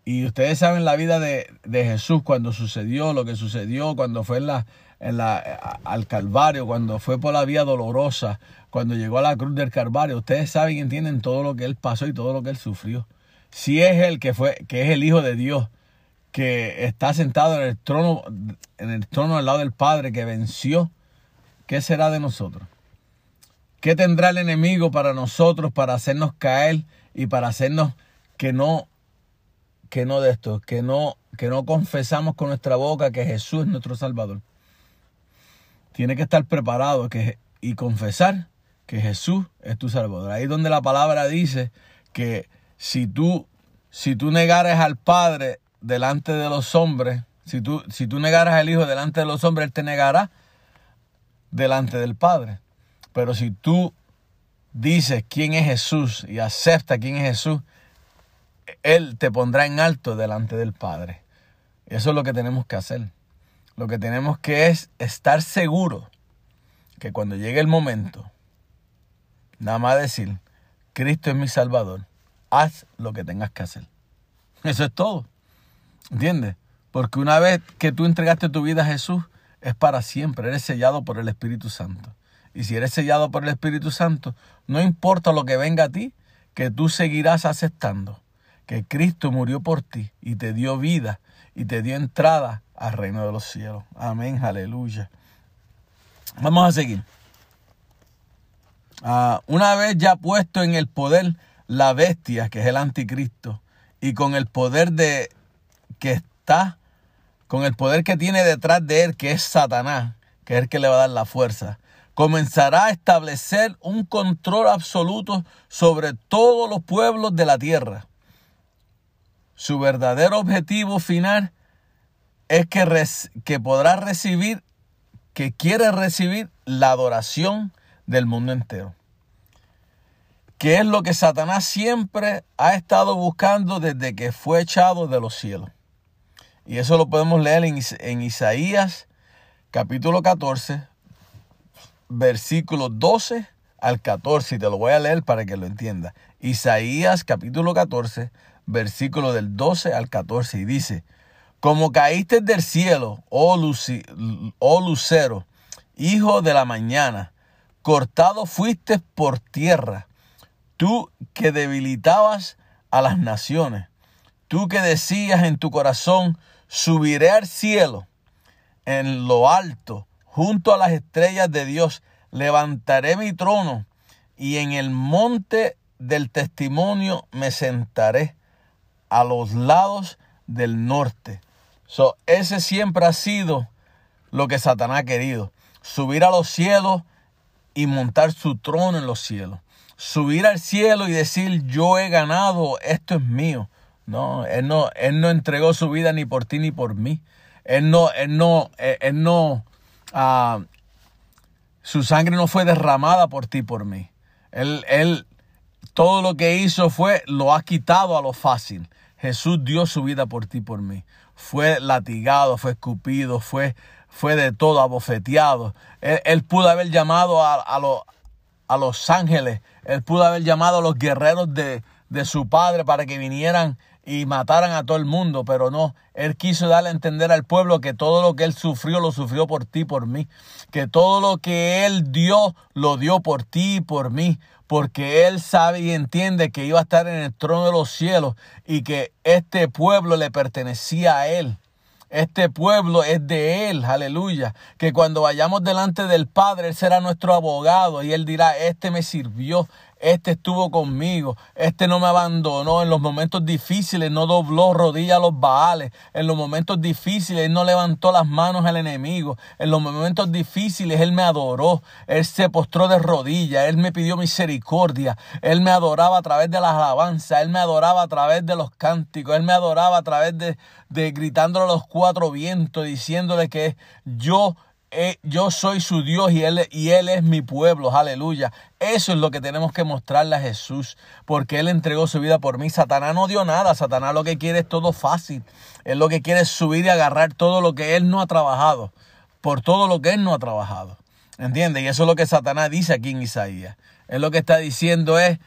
y ustedes saben la vida de, Jesús, cuando sucedió lo que sucedió, cuando fue en al Calvario, cuando fue por la vía dolorosa, cuando llegó a la cruz del Calvario, ustedes saben y entienden todo lo que él pasó y todo lo que él sufrió. Si es él que fue, que es el Hijo de Dios, que está sentado en el trono, en el trono al lado del Padre, que venció ¿qué será de nosotros? ¿Qué tendrá el enemigo para nosotros para hacernos caer y para hacernos que no que no de esto, que no que no confesamos con nuestra boca que Jesús es nuestro Salvador? Tiene que estar preparado que, y confesar que Jesús es tu Salvador. Ahí donde la palabra dice que si tú si tú negares al Padre delante de los hombres, si tú, si tú negaras al Hijo delante de los hombres, Él te negará delante del Padre. Pero si tú dices quién es Jesús y acepta quién es Jesús, Él te pondrá en alto delante del Padre. Eso es lo que tenemos que hacer. Lo que tenemos que es estar seguro que cuando llegue el momento, nada más decir, Cristo es mi Salvador, haz lo que tengas que hacer. Eso es todo. ¿Entiendes? Porque una vez que tú entregaste tu vida a Jesús, es para siempre. Eres sellado por el Espíritu Santo. Y si eres sellado por el Espíritu Santo, no importa lo que venga a ti, que tú seguirás aceptando que Cristo murió por ti y te dio vida y te dio entrada al reino de los cielos. Amén, aleluya. Vamos a seguir. Ah, una vez ya puesto en el poder la bestia, que es el anticristo, y con el poder de que está, con el poder que tiene detrás de él, que es Satanás, que es el que le va a dar la fuerza, comenzará a establecer un control absoluto sobre todos los pueblos de la tierra. Su verdadero objetivo final es que, que podrá recibir, que quiere recibir la adoración del mundo entero. Que es lo que Satanás siempre ha estado buscando desde que fue echado de los cielos. Y eso lo podemos leer en, en Isaías capítulo 14, versículo 12 al 14. Y te lo voy a leer para que lo entienda. Isaías capítulo 14, versículo del 12 al 14. Y dice, como caíste del cielo, oh, oh lucero, hijo de la mañana, cortado fuiste por tierra, tú que debilitabas a las naciones, tú que decías en tu corazón, subiré al cielo, en lo alto, junto a las estrellas de Dios, levantaré mi trono y en el monte del testimonio me sentaré a los lados del norte. So, ese siempre ha sido lo que Satanás ha querido. Subir a los cielos y montar su trono en los cielos. Subir al cielo y decir, yo he ganado, esto es mío. No, él no, él no entregó su vida ni por ti ni por mí. Él no, él no, él, no, ah, su sangre no fue derramada por ti por mí. Él, él, todo lo que hizo fue, lo ha quitado a lo fácil. Jesús dio su vida por ti por mí. Fue latigado, fue escupido, fue fue de todo abofeteado. Él, pudo haber llamado a, a, los ángeles, él pudo haber llamado a los guerreros de, de su padre para que vinieran y mataran a todo el mundo, pero no, él quiso darle a entender al pueblo que todo lo que él sufrió lo sufrió por ti, por mí, que todo lo que él dio lo dio por ti y por mí, porque él sabe y entiende que iba a estar en el trono de los cielos y que este pueblo le pertenecía a él. Este pueblo es de Él, aleluya. Que cuando vayamos delante del Padre, Él será nuestro abogado y Él dirá, este me sirvió, este estuvo conmigo, este no me abandonó. En los momentos difíciles, no dobló rodillas a los baales, en los momentos difíciles Él no levantó las manos al enemigo, en los momentos difíciles Él me adoró, Él se postró de rodillas, Él me pidió misericordia, Él me adoraba a través de las alabanzas, Él me adoraba a través de los cánticos, Él me adoraba a través de, de gritándole a los cuatro vientos, diciéndole que yo eh, yo soy su Dios y él, y él es mi pueblo, aleluya. Eso es lo que tenemos que mostrarle a Jesús, porque Él entregó su vida por mí. Satanás no dio nada, Satanás lo que quiere es todo fácil. Él lo que quiere es subir y agarrar todo lo que Él no ha trabajado, por todo lo que Él no ha trabajado. ¿Entiendes? Y eso es lo que Satanás dice aquí en Isaías. Él lo que está diciendo es,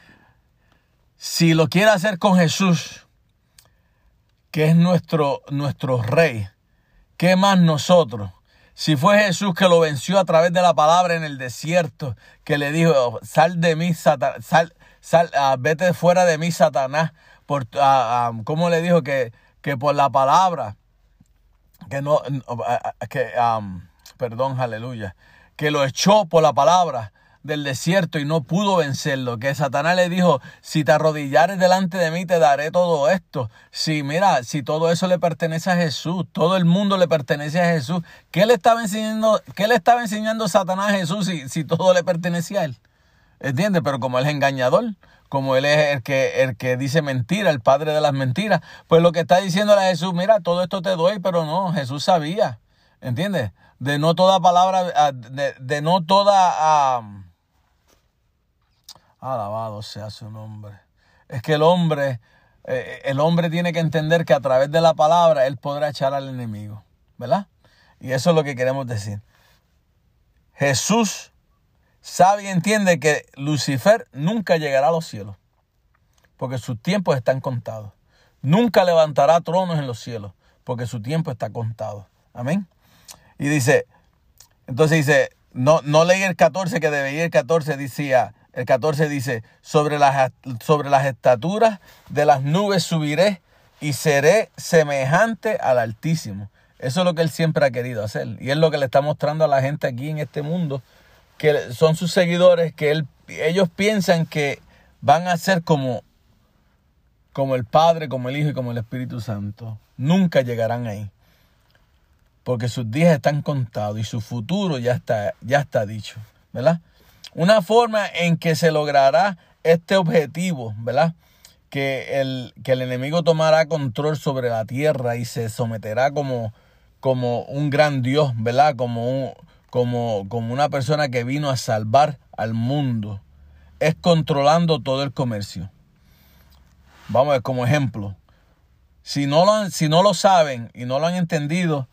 si lo quiere hacer con Jesús, que es nuestro, nuestro rey, ¿qué más nosotros? Si fue Jesús que lo venció a través de la palabra en el desierto, que le dijo, sal de mí, Satanás, sal, sal, uh, vete fuera de mí, Satanás. Por, uh, ¿Cómo le dijo? Que, que por la palabra, que no, que, perdón, aleluya, que lo echó por la palabra del desierto y no pudo vencerlo. Que Satanás le dijo, si te arrodillares delante de mí, te daré todo esto. Si, mira, si todo eso le pertenece a Jesús, todo el mundo le pertenece a Jesús. ¿Qué le estaba enseñando, qué le estaba enseñando Satanás a Jesús si, si todo le pertenecía a él? ¿Entiendes? Pero como él es engañador, como él es el que, el que dice mentira, el padre de las mentiras, pues lo que está diciéndole a Jesús, mira, todo esto te doy, pero no, Jesús sabía, ¿entiendes? De no toda palabra, ah, de, de no toda... Ah, Alabado sea su nombre. Es que el hombre, eh, el hombre tiene que entender que a través de la palabra él podrá echar al enemigo, ¿verdad? Y eso es lo que queremos decir. Jesús sabe y entiende que Lucifer nunca llegará a los cielos, porque sus tiempos están contados. Nunca levantará tronos en los cielos, porque su tiempo está contado. Amén. Y dice, entonces dice, no, no leí el 14 que debería el 14 decía, el 14 dice, sobre las, sobre las estaturas de las nubes subiré y seré semejante al Altísimo. Eso es lo que él siempre ha querido hacer. Y es lo que le está mostrando a la gente aquí en este mundo, que son sus seguidores, que él, ellos piensan que van a ser como, como el Padre, como el Hijo y como el Espíritu Santo. Nunca llegarán ahí. Porque sus días están contados y su futuro ya está, ya está dicho. ¿Verdad? Una forma en que se logrará este objetivo, ¿verdad? Que el, que el enemigo tomará control sobre la tierra y se someterá como, como un gran Dios, ¿verdad? Como, un, como, como una persona que vino a salvar al mundo. Es controlando todo el comercio. Vamos a ver como ejemplo. Si no lo, si no lo saben y no lo han entendido,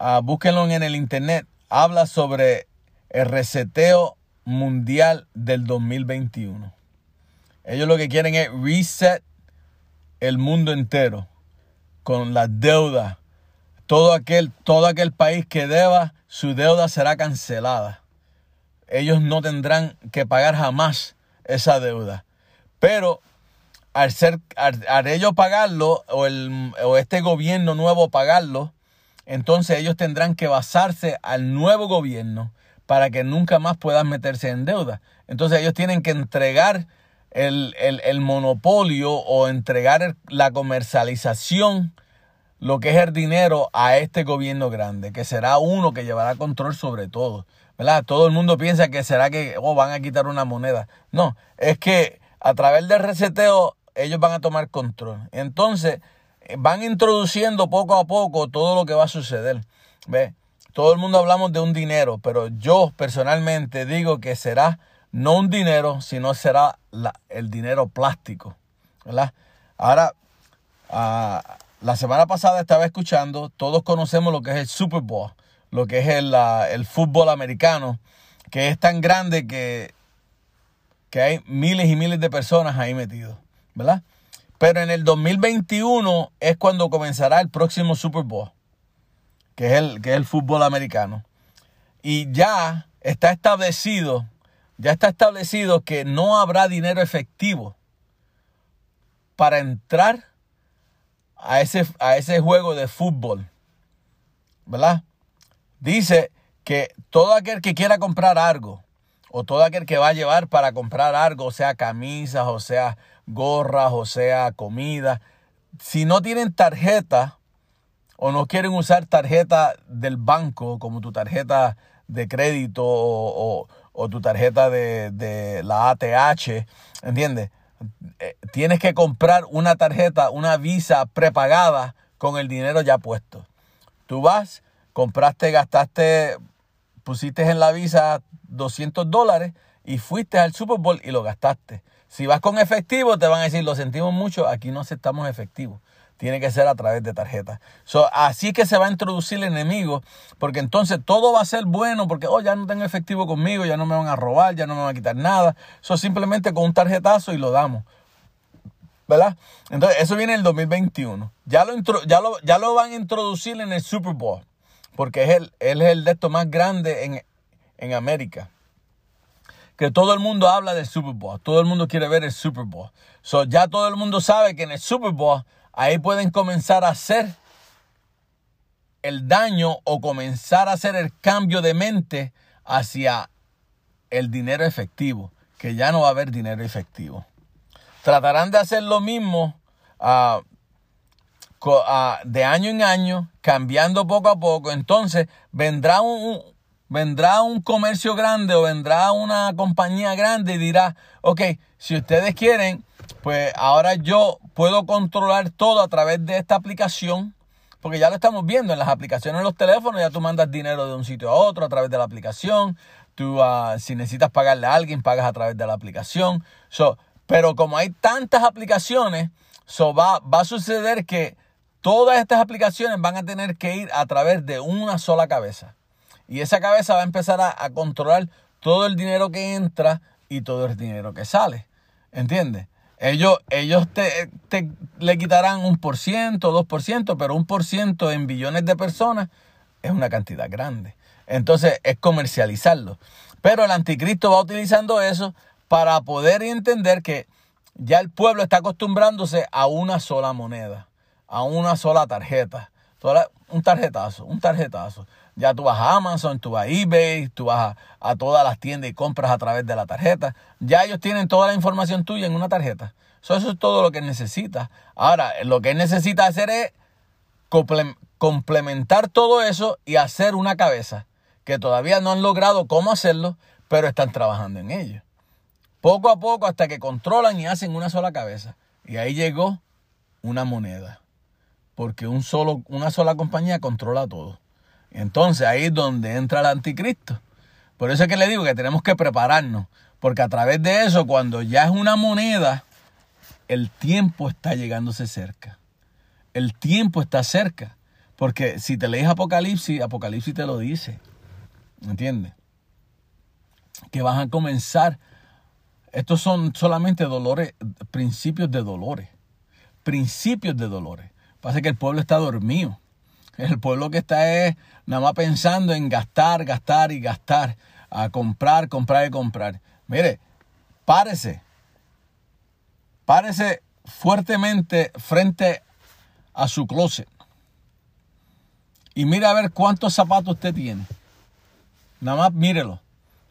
uh, búsquenlo en el internet. Habla sobre el reseteo mundial del 2021. Ellos lo que quieren es reset el mundo entero con la deuda. Todo aquel, todo aquel país que deba, su deuda será cancelada. Ellos no tendrán que pagar jamás esa deuda. Pero al, ser, al, ellos pagarlo, o, el, o este gobierno nuevo pagarlo, entonces ellos tendrán que basarse al nuevo gobierno para que nunca más puedan meterse en deuda. Entonces ellos tienen que entregar el, monopolio o entregar la comercialización, lo que es el dinero, a este gobierno grande, que será uno que llevará control sobre todo. ¿verdad? Todo el mundo piensa que será que oh, van a quitar una moneda. No, es que a través del reseteo ellos van a tomar control. Entonces van introduciendo poco a poco todo lo que va a suceder. ¿Ve? Todo el mundo hablamos de un dinero, pero yo personalmente digo que será no un dinero, sino será el dinero plástico. ¿verdad? Ahora, ah, la semana pasada estaba escuchando, todos conocemos lo que es el Super Bowl, lo que es el, el fútbol americano, que es tan grande que, que hay miles y miles de personas ahí metidos, ¿verdad? Pero en el 2021 es cuando comenzará el próximo Super Bowl que es el, que es el fútbol americano. Y ya está establecido, ya está establecido que no habrá dinero efectivo para entrar a ese, a ese juego de fútbol. ¿Verdad? Dice que todo aquel que quiera comprar algo, o todo aquel que va a llevar para comprar algo, o sea camisas, o sea gorras, o sea comida, si no tienen tarjeta, o no quieren usar tarjeta del banco como tu tarjeta de crédito o, tu tarjeta de, la ATH, ¿entiendes? Eh, tienes que comprar una tarjeta, una visa prepagada con el dinero ya puesto. Tú vas, compraste, gastaste, pusiste en la visa 200 dólares y fuiste al Super Bowl y lo gastaste. Si vas con efectivo, te van a decir, lo sentimos mucho, aquí no aceptamos efectivo tiene que ser a través de tarjeta. So, así que se va a introducir el enemigo, porque entonces todo va a ser bueno, porque oh, ya no tengo efectivo conmigo, ya no me van a robar, ya no me van a quitar nada. Eso simplemente con un tarjetazo y lo damos. ¿Verdad? Entonces, eso viene en el 2021. Ya lo, ya lo, ya lo van a introducir en el Super Bowl, porque es el, es el de estos más grande en, en América que todo el mundo habla del Super Bowl, todo el mundo quiere ver el Super Bowl. So, ya todo el mundo sabe que en el Super Bowl ahí pueden comenzar a hacer el daño o comenzar a hacer el cambio de mente hacia el dinero efectivo, que ya no va a haber dinero efectivo. Tratarán de hacer lo mismo ah, ah, de año en año, cambiando poco a poco. Entonces vendrá un, vendrá un comercio grande o vendrá una compañía grande y dirá, ok, si ustedes quieren, pues ahora yo puedo controlar todo a través de esta aplicación, porque ya lo estamos viendo en las aplicaciones de los teléfonos, ya tú mandas dinero de un sitio a otro a través de la aplicación, tú uh, si necesitas pagarle a alguien, pagas a través de la aplicación. Pero como hay tantas aplicaciones, va a suceder que todas estas aplicaciones van a tener que ir a través de una sola cabeza. Y esa cabeza va a empezar a, a controlar todo el dinero que entra y todo el dinero que sale. ¿Entiendes? Ellos, ellos te, te le quitarán un por ciento, dos por ciento, pero un por ciento en billones de personas es una cantidad grande. Entonces es comercializarlo. Pero el anticristo va utilizando eso para poder entender que ya el pueblo está acostumbrándose a una sola moneda, a una sola tarjeta. Un tarjetazo, un tarjetazo. Ya tú vas a Amazon, tú vas a eBay, tú vas a, todas las tiendas y compras a través de la tarjeta. Ya ellos tienen toda la información tuya en una tarjeta. eso es todo lo que necesita. Ahora, lo que necesita hacer es complementar todo eso y hacer una cabeza, que todavía no han logrado cómo hacerlo, pero están trabajando en ello. Poco a poco hasta que controlan y hacen una sola cabeza. Y ahí llegó una moneda. Porque un solo, una sola compañía controla todo. Entonces ahí es donde entra el anticristo. Por eso es que le digo que tenemos que prepararnos. Porque a través de eso, cuando ya es una moneda, el tiempo está llegándose cerca. El tiempo está cerca. Porque si te lees Apocalipsis, Apocalipsis te lo dice. ¿Entiendes? Que vas a comenzar estos son solamente dolores, principios de dolores. Principios de dolores. Pasa que el pueblo está dormido. El pueblo que está es nada más pensando en gastar, gastar y gastar. A comprar, comprar y comprar. Mire, párese. Párese fuertemente frente a su closet. Y mire a ver cuántos zapatos usted tiene. Nada más mírelo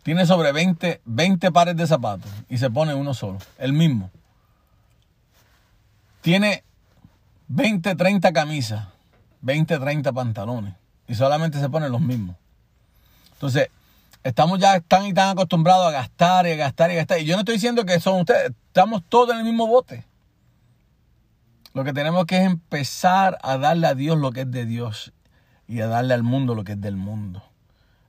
tiene sobre 20, 20 pares de zapatos y se pone uno solo, el mismo. Tiene 20, 30 camisas, 20, 30 pantalones y solamente se pone los mismos. Entonces, estamos ya tan y tan acostumbrados a gastar y a gastar y a gastar. Y yo no estoy diciendo que son ustedes, estamos todos en el mismo bote. Lo que tenemos que es empezar a darle a Dios lo que es de Dios y a darle al mundo lo que es del mundo.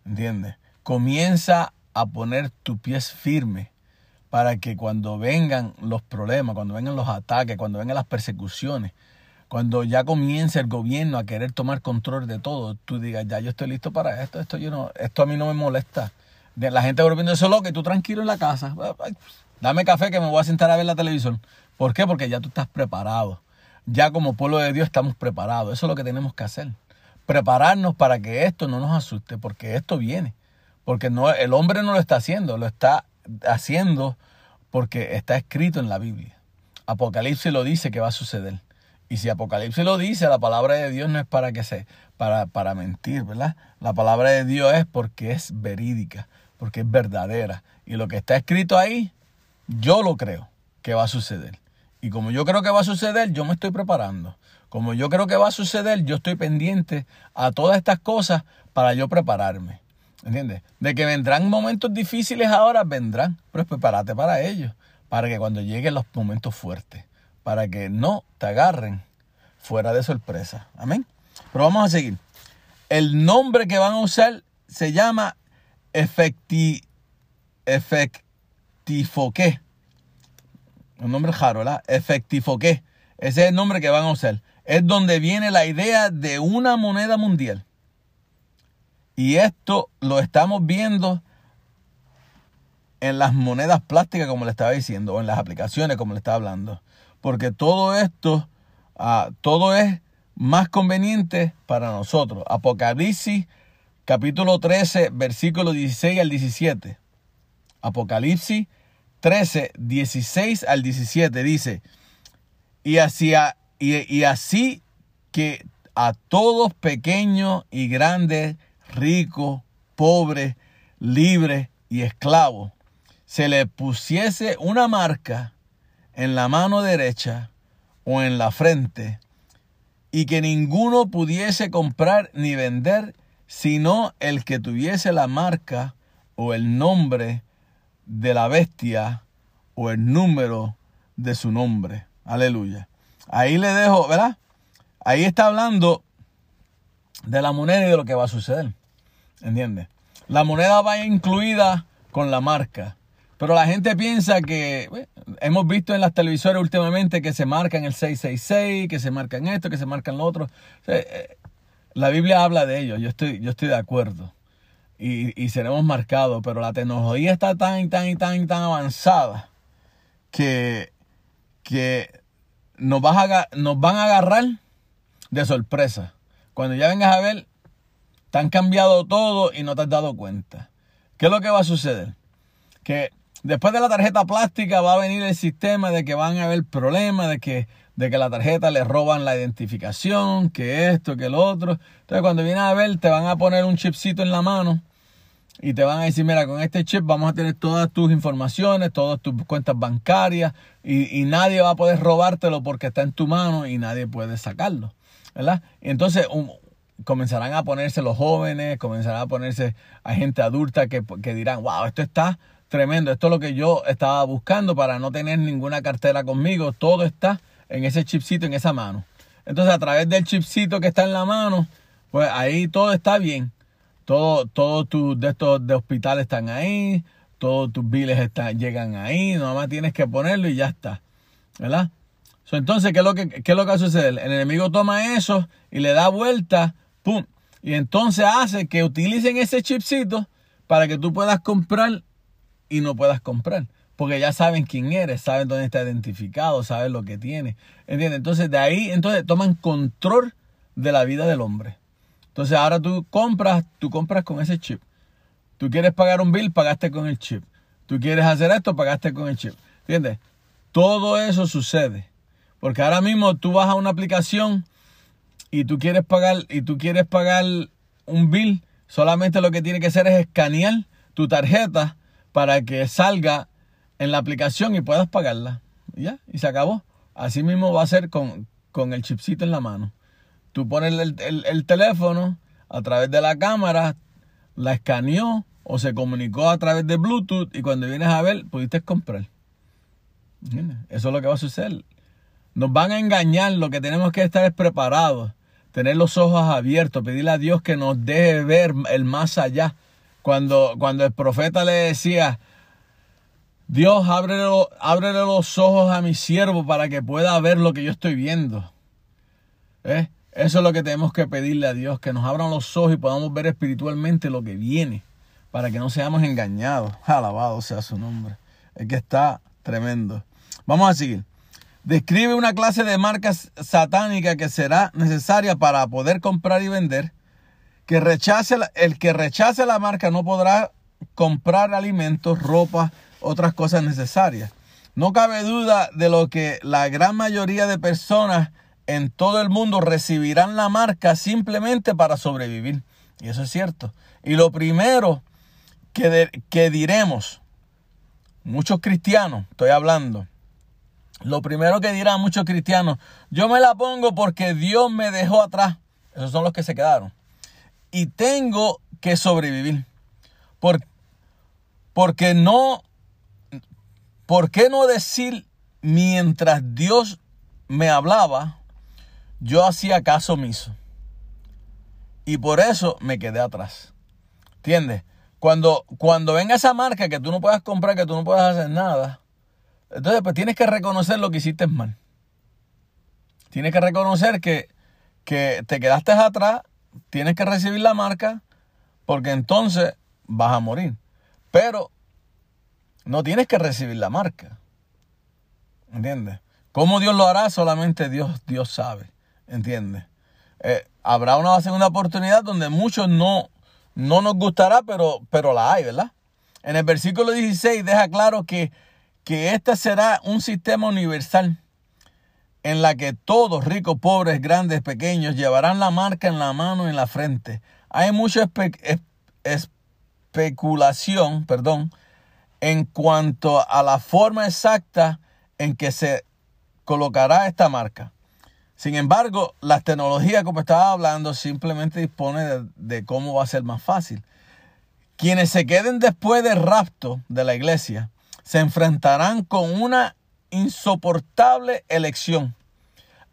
¿Entiendes? Comienza a poner tu pies firme para que cuando vengan los problemas, cuando vengan los ataques, cuando vengan las persecuciones, cuando ya comience el gobierno a querer tomar control de todo, tú digas, ya yo estoy listo para esto, esto yo no, esto a mí no me molesta. La gente volviendo eso loco y tú tranquilo en la casa. Dame café que me voy a sentar a ver la televisión. ¿Por qué? Porque ya tú estás preparado. Ya como pueblo de Dios estamos preparados. Eso es lo que tenemos que hacer. Prepararnos para que esto no nos asuste, porque esto viene. Porque no, el hombre no lo está haciendo, lo está haciendo porque está escrito en la Biblia. Apocalipsis lo dice que va a suceder. Y si Apocalipsis lo dice, la palabra de Dios no es para que se, para, para mentir, ¿verdad? La palabra de Dios es porque es verídica, porque es verdadera. Y lo que está escrito ahí, yo lo creo que va a suceder. Y como yo creo que va a suceder, yo me estoy preparando. Como yo creo que va a suceder, yo estoy pendiente a todas estas cosas para yo prepararme. ¿Entiendes? De que vendrán momentos difíciles ahora, vendrán. Pero prepárate para ellos. Para que cuando lleguen los momentos fuertes. Para que no te agarren fuera de sorpresa. Amén. Pero vamos a seguir. El nombre que van a usar se llama efecti, efectifoque. Un nombre raro, ¿verdad? Efectifoque. Ese es el nombre que van a usar. Es donde viene la idea de una moneda mundial. Y esto lo estamos viendo en las monedas plásticas, como le estaba diciendo, o en las aplicaciones, como le estaba hablando. Porque todo esto, ah, todo es más conveniente para nosotros. Apocalipsis capítulo 13, versículo 16 al 17. Apocalipsis 13, 16 al 17 dice, y, hacia, y, y así que a todos pequeños y grandes rico, pobre, libre y esclavo, se le pusiese una marca en la mano derecha o en la frente, y que ninguno pudiese comprar ni vender, sino el que tuviese la marca o el nombre de la bestia o el número de su nombre. Aleluya. Ahí le dejo, ¿verdad? Ahí está hablando de la moneda y de lo que va a suceder. ¿Entiendes? La moneda va incluida con la marca. Pero la gente piensa que, hemos visto en las televisoras últimamente que se marcan el 666, que se marcan esto, que se marcan lo otro. Eh, la Biblia habla de ello, yo estoy, yo estoy de acuerdo. Y, y seremos marcados, pero la tecnología está tan, tan, tan, tan avanzada que que nos, vas a nos van a agarrar de sorpresa. Cuando ya vengas a ver, te han cambiado todo y no te has dado cuenta. ¿Qué es lo que va a suceder? Que después de la tarjeta plástica va a venir el sistema de que van a haber problemas, de que, de que la tarjeta le roban la identificación, que esto, que lo otro. Entonces cuando vienes a ver, te van a poner un chipcito en la mano y te van a decir, mira, con este chip vamos a tener todas tus informaciones, todas tus cuentas bancarias y, nadie va a poder robártelo porque está en tu mano y nadie puede sacarlo, ¿verdad? Y entonces comenzarán a ponerse los jóvenes, comenzarán a ponerse a gente adulta que, que dirán, wow, esto está tremendo, esto es lo que yo estaba buscando para no tener ninguna cartera conmigo, todo está en ese chipcito, en esa mano. Entonces a través del chipcito que está en la mano, pues ahí todo está bien todo, todo tus de estos de hospital están ahí, todos tus biles llegan ahí, nada más tienes que ponerlo y ya está. ¿Verdad? So, entonces, ¿qué es, lo que, ¿qué es lo que va a suceder? El enemigo toma eso y le da vuelta, ¡pum! Y entonces hace que utilicen ese chipcito para que tú puedas comprar y no puedas comprar. Porque ya saben quién eres, saben dónde está identificado, saben lo que tiene. ¿Entiendes? Entonces de ahí, entonces toman control de la vida del hombre. Entonces ahora tú compras, tú compras con ese chip. Tú quieres pagar un bill, pagaste con el chip. Tú quieres hacer esto, pagaste con el chip. ¿Entiendes? Todo eso sucede. Porque ahora mismo tú vas a una aplicación y tú quieres pagar y tú quieres pagar un bill, solamente lo que tiene que hacer es escanear tu tarjeta para que salga en la aplicación y puedas pagarla. Ya, y se acabó. Así mismo va a ser con, con el chipcito en la mano. Tú pones el, el- el teléfono a través de la cámara, la escaneó o se comunicó a través de Bluetooth y cuando vienes a ver pudiste comprar. Eso es lo que va a suceder. Nos van a engañar, lo que tenemos que estar es preparados, tener los ojos abiertos, pedirle a Dios que nos deje ver el más allá. Cuando, cuando el profeta le decía, Dios, ábrele, ábrele los ojos a mi siervo para que pueda ver lo que yo estoy viendo. ¿Eh? Eso es lo que tenemos que pedirle a Dios, que nos abran los ojos y podamos ver espiritualmente lo que viene, para que no seamos engañados. Alabado sea su nombre. Es que está tremendo. Vamos a seguir. Describe una clase de marcas satánica que será necesaria para poder comprar y vender. Que rechace la- el que rechace la marca no podrá comprar alimentos, ropa, otras cosas necesarias. No cabe duda de lo que la gran mayoría de personas en todo el mundo recibirán la marca simplemente para sobrevivir. Y eso es cierto. Y lo primero que, que diremos, muchos cristianos, estoy hablando, lo primero que dirán muchos cristianos, yo me la pongo porque Dios me dejó atrás. Esos son los que se quedaron. Y tengo que sobrevivir. Por- porque no, ¿por qué no decir mientras Dios me hablaba, yo hacía caso omiso? Y por eso me quedé atrás. ¿Entiendes? Cuando, cuando venga esa marca que tú no puedas comprar, que tú no puedas hacer nada, entonces pues tienes que reconocer lo que hiciste mal. Tienes que reconocer que, que te quedaste atrás, tienes que recibir la marca, porque entonces vas a morir. Pero no tienes que recibir la marca. ¿Entiendes? ¿Cómo Dios lo hará? Solamente Dios, Dios sabe. ¿Entiendes? Eh, habrá una segunda oportunidad donde muchos no, no nos gustará, pero, pero la hay, ¿verdad? En el versículo 16 deja claro que, que este será un sistema universal en la que todos, ricos, pobres, grandes, pequeños, llevarán la marca en la mano y en la frente. Hay mucha espe- es- especulación, perdón, en cuanto a la forma exacta en que se colocará esta marca. Sin embargo, la tecnología, como estaba hablando, simplemente dispone de, de cómo va a ser más fácil. Quienes se queden después del rapto de la iglesia se enfrentarán con una insoportable elección.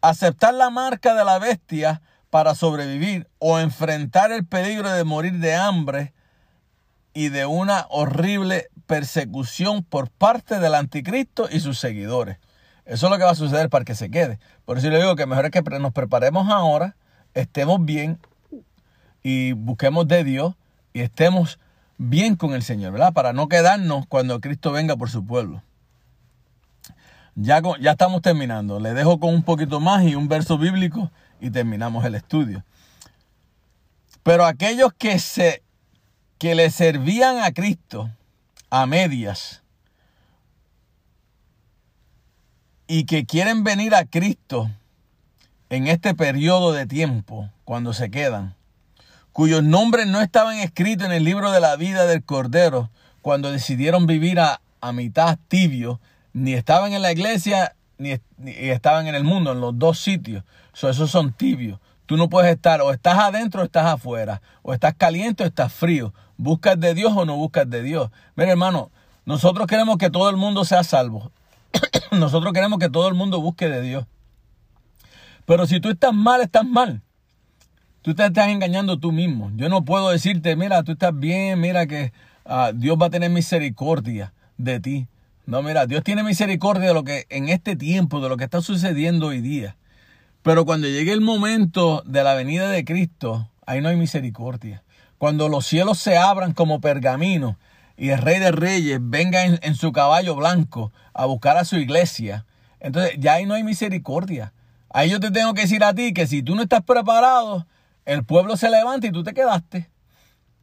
Aceptar la marca de la bestia para sobrevivir o enfrentar el peligro de morir de hambre y de una horrible persecución por parte del anticristo y sus seguidores. Eso es lo que va a suceder para que se quede. Por eso le digo que mejor es que nos preparemos ahora, estemos bien y busquemos de Dios y estemos bien con el Señor, ¿verdad? Para no quedarnos cuando Cristo venga por su pueblo. Ya, estamos terminando. Le dejo con un poquito más y un verso bíblico y terminamos el estudio. Pero aquellos que se que le servían a Cristo a medias y que quieren venir a Cristo en este periodo de tiempo, cuando se quedan, cuyos nombres no estaban escritos en el libro de la vida del Cordero, cuando decidieron vivir a, a mitad tibio, ni estaban en la iglesia ni, ni estaban en el mundo, en los dos sitios. So, esos son tibios. Tú no puedes estar, o estás adentro o estás afuera, o estás caliente o estás frío. Buscas de Dios o no buscas de Dios. Mira, hermano, nosotros queremos que todo el mundo sea salvo. <coughs> nosotros queremos que todo el mundo busque de Dios. Pero si tú estás mal, estás mal. Tú te estás engañando tú mismo. Yo no puedo decirte, mira, tú estás bien, mira que ah, Dios va a tener misericordia de ti. No, mira, Dios tiene misericordia de lo que en este tiempo, de lo que está sucediendo hoy día. Pero cuando llegue el momento de la venida de Cristo, ahí no hay misericordia. Cuando los cielos se abran como pergamino y el Rey de Reyes venga en, en su caballo blanco a buscar a su iglesia, entonces ya ahí no hay misericordia. Ahí yo te tengo que decir a ti que si tú no estás preparado, el pueblo se levanta y tú te quedaste.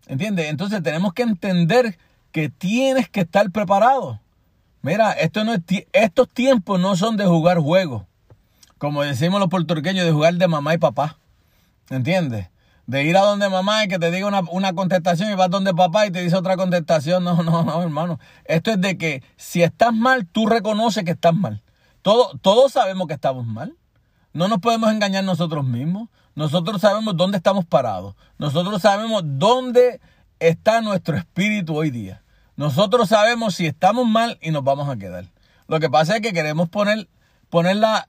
¿Entiendes? Entonces tenemos que entender que tienes que estar preparado. Mira, esto no es estos tiempos no son de jugar juegos. Como decimos los puertorriqueños, de jugar de mamá y papá. ¿Entiendes? De ir a donde mamá y que te diga una, una contestación y vas donde papá y te dice otra contestación. No, <laughs> no, no, hermano. Esto es de que si estás mal, tú reconoces que estás mal. Todo, todos sabemos que estamos mal. No nos podemos engañar nosotros mismos. Nosotros sabemos dónde estamos parados. Nosotros sabemos dónde está nuestro espíritu hoy día. Nosotros sabemos si estamos mal y nos vamos a quedar. Lo que pasa es que queremos poner, poner la,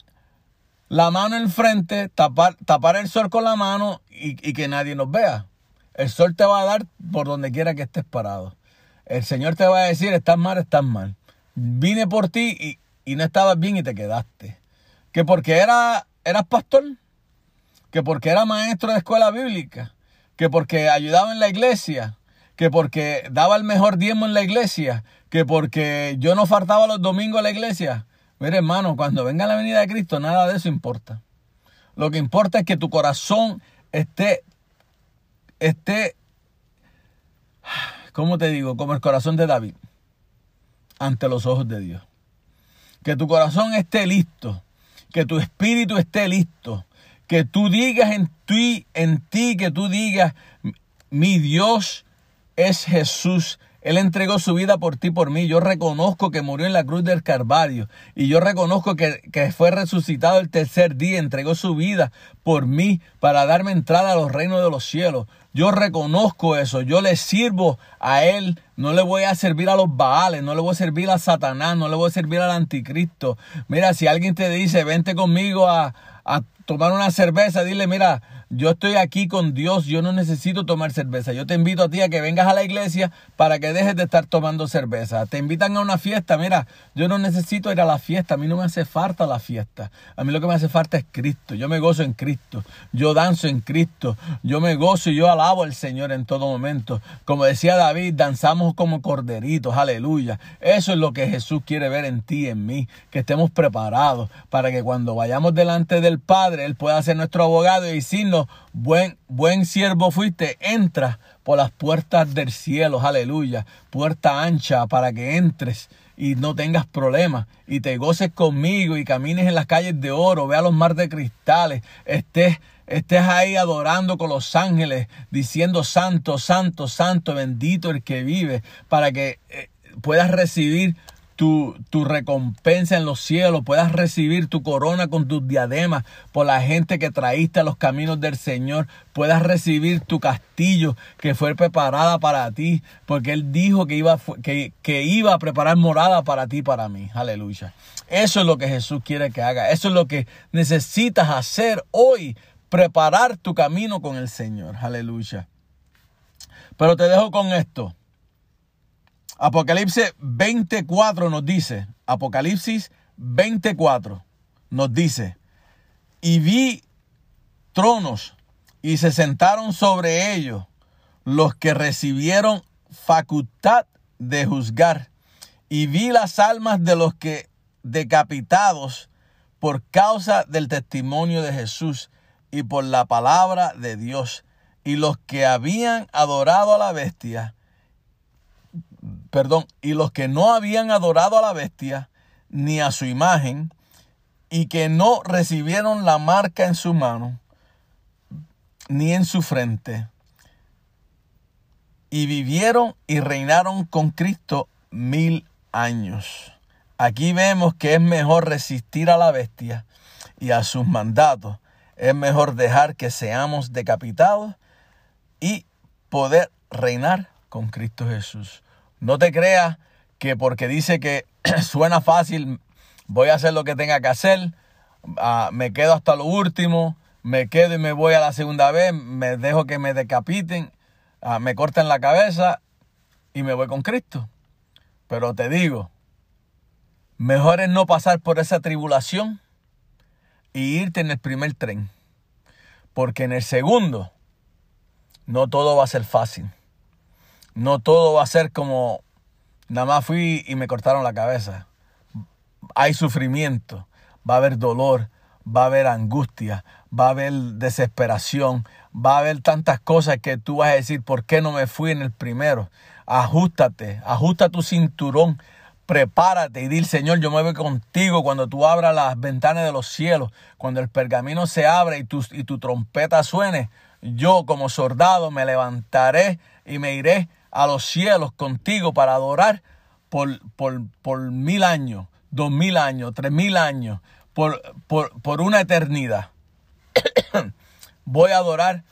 la mano enfrente, tapar, tapar el sol con la mano y, que nadie nos vea. El sol te va a dar por donde quiera que estés parado. El Señor te va a decir, estás mal, estás mal. Vine por ti y, y no estabas bien y te quedaste. Que porque era, eras pastor, que porque era maestro de escuela bíblica, que porque ayudaba en la iglesia, que porque daba el mejor diezmo en la iglesia, que porque yo no faltaba los domingos a la iglesia. Mire, hermano, cuando venga la venida de Cristo, nada de eso importa. Lo que importa es que tu corazón esté, esté, ¿cómo te digo? Como el corazón de David, ante los ojos de Dios. Que tu corazón esté listo, que tu espíritu esté listo, que tú digas en ti, en ti, que tú digas, mi Dios es Jesús. Él entregó su vida por ti, por mí. Yo reconozco que murió en la cruz del Calvario. Y yo reconozco que, que, fue resucitado el tercer día. Entregó su vida por mí para darme entrada a los reinos de los cielos. Yo reconozco eso. Yo le sirvo a Él. No le voy a servir a los Baales. No le voy a servir a Satanás. No le voy a servir al anticristo. Mira, si alguien te dice, vente conmigo a, a tomar una cerveza, dile, mira, yo estoy aquí con Dios, yo no necesito tomar cerveza. Yo te invito a ti a que vengas a la iglesia para que dejes de estar tomando cerveza. Te invitan a una fiesta, mira, yo no necesito ir a la fiesta, a mí no me hace falta la fiesta. A mí lo que me hace falta es Cristo. Yo me gozo en Cristo, yo danzo en Cristo, yo me gozo y yo alabo al Señor en todo momento. Como decía David, danzamos como corderitos, aleluya. Eso es lo que Jesús quiere ver en ti en mí, que estemos preparados para que cuando vayamos delante del Padre, Él pueda ser nuestro abogado y buen, buen siervo fuiste, entra por las puertas del cielo, aleluya, puerta ancha para que entres y no tengas problemas y te goces conmigo y camines en las calles de oro, veas los mares de cristales, estés estés ahí adorando con los ángeles, diciendo santo, santo, santo, bendito el que vive, para que eh, puedas recibir tu, tu, recompensa en los cielos, puedas recibir tu corona con tus diademas por la gente que traíste a los caminos del Señor, puedas recibir tu castillo que fue preparada para ti, porque Él dijo que iba, que, que iba a preparar morada para ti, para mí. Aleluya. Eso es lo que Jesús quiere que haga. Eso es lo que necesitas hacer hoy, preparar tu camino con el Señor. Aleluya. Pero te dejo con esto. Apocalipsis 24 nos dice, Apocalipsis 24 nos dice, y vi tronos y se sentaron sobre ellos los que recibieron facultad de juzgar, y vi las almas de los que decapitados por causa del testimonio de Jesús y por la palabra de Dios. Y los que habían adorado a la bestia, perdón, y los que no habían adorado a la bestia ni a su imagen, y que no recibieron la marca en su mano, ni en su frente, y vivieron y reinaron con Cristo mil años. Aquí vemos que es mejor resistir a la bestia y a sus mandatos. Es mejor dejar que seamos decapitados y poder reinar con Cristo Jesús. No te creas que porque dice que <clears throat> suena fácil, voy a hacer lo que tenga que hacer, ah, me quedo hasta lo último, me quedo y me voy a la segunda vez, me dejo que me decapiten, ah, me corten la cabeza y me voy con Cristo. Pero te digo, Mejor es no pasar por esa tribulación y irte en el primer tren. Porque en el segundo no todo va a ser fácil. No todo va a ser como nada más fui y me cortaron la cabeza. Hay sufrimiento, va a haber dolor, va a haber angustia, va a haber desesperación, va a haber tantas cosas que tú vas a decir, ¿por qué no me fui en el primero? Ajustate, ajusta tu cinturón, prepárate y dile, Señor, yo me voy contigo cuando tú abras las ventanas de los cielos, cuando el pergamino se abra y tu, y tu trompeta suene, yo como soldado me levantaré y me iré a los cielos contigo para adorar por, por, por mil años, dos mil años, tres mil años, por, por, una eternidad. <coughs> voy a adorar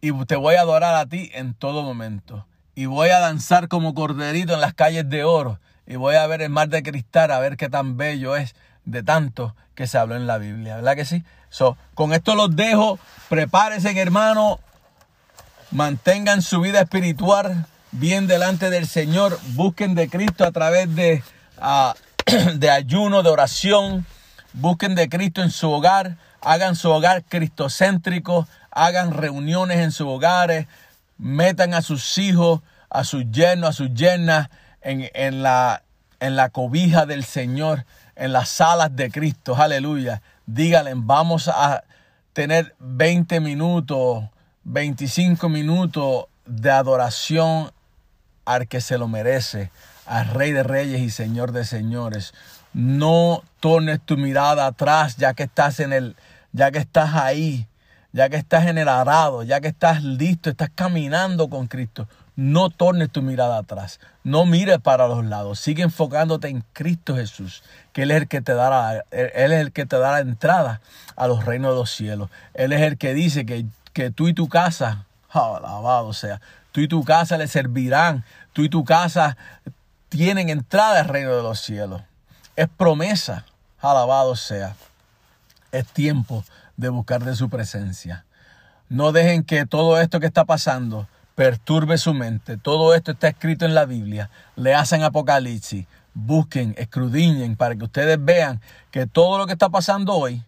y te voy a adorar a ti en todo momento. Y voy a danzar como corderito en las calles de oro y voy a ver el mar de cristal, a ver qué tan bello es de tanto que se habló en la Biblia, ¿verdad que sí? So, con esto los dejo, prepárense hermano, mantengan su vida espiritual bien delante del Señor, busquen de Cristo a través de, uh, <clears throat> de ayuno, de oración, busquen de Cristo en su hogar, hagan su hogar cristocéntrico, hagan reuniones en sus hogares, metan a sus hijos, a sus yernos, a sus yernas en, la, en la cobija del Señor, en las salas de Cristo, aleluya. Díganle, vamos a tener 20 minutos, 25 minutos de adoración al que se lo merece, al Rey de Reyes y Señor de Señores. No tornes tu mirada atrás ya que estás en el, ya que estás ahí, ya que estás en el arado, ya que estás listo, estás caminando con Cristo. No tornes tu mirada atrás. No mires para los lados. Sigue enfocándote en Cristo Jesús, que Él es el que te dará, Él es el que te dará entrada a los reinos de los cielos. Él es el que dice que, que tú y tu casa, oh, alabado sea, tú y tu casa le servirán. Tú y tu casa tienen entrada al reino de los cielos. Es promesa, alabado sea. Es tiempo de buscar de su presencia. No dejen que todo esto que está pasando perturbe su mente. Todo esto está escrito en la Biblia. Le hacen Apocalipsis. Busquen, escrudiñen para que ustedes vean que todo lo que está pasando hoy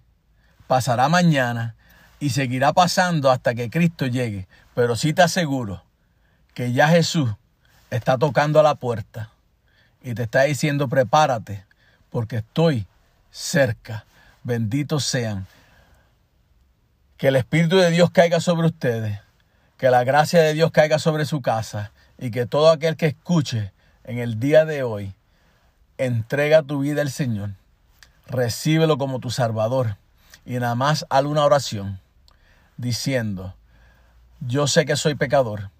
pasará mañana y seguirá pasando hasta que Cristo llegue. Pero sí te aseguro que ya Jesús está tocando a la puerta y te está diciendo prepárate porque estoy cerca. Benditos sean. Que el Espíritu de Dios caiga sobre ustedes que la gracia de Dios caiga sobre su casa y que todo aquel que escuche en el día de hoy entrega tu vida al Señor, recíbelo como tu Salvador y nada más haz una oración diciendo, yo sé que soy pecador,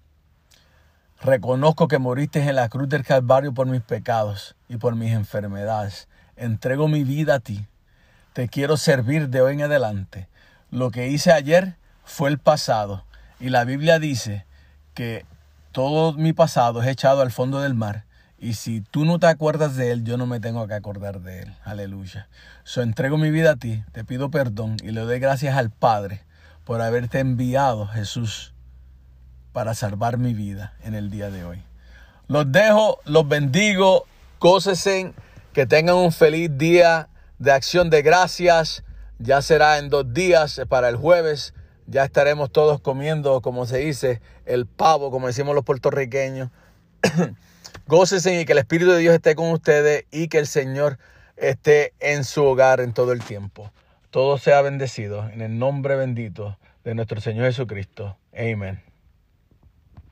reconozco que moriste en la cruz del Calvario por mis pecados y por mis enfermedades, entrego mi vida a ti, te quiero servir de hoy en adelante, lo que hice ayer fue el pasado, y la Biblia dice que todo mi pasado es echado al fondo del mar. Y si tú no te acuerdas de él, yo no me tengo que acordar de él. Aleluya. So entrego mi vida a ti, te pido perdón y le doy gracias al Padre por haberte enviado, Jesús, para salvar mi vida en el día de hoy. Los dejo, los bendigo, gócesen, que tengan un feliz día de acción de gracias. Ya será en dos días para el jueves ya estaremos todos comiendo, como se dice, el pavo, como decimos los puertorriqueños. <coughs> Gócesen y que el Espíritu de Dios esté con ustedes y que el Señor esté en su hogar en todo el tiempo. Todo sea bendecido en el nombre bendito de nuestro Señor Jesucristo. Amén.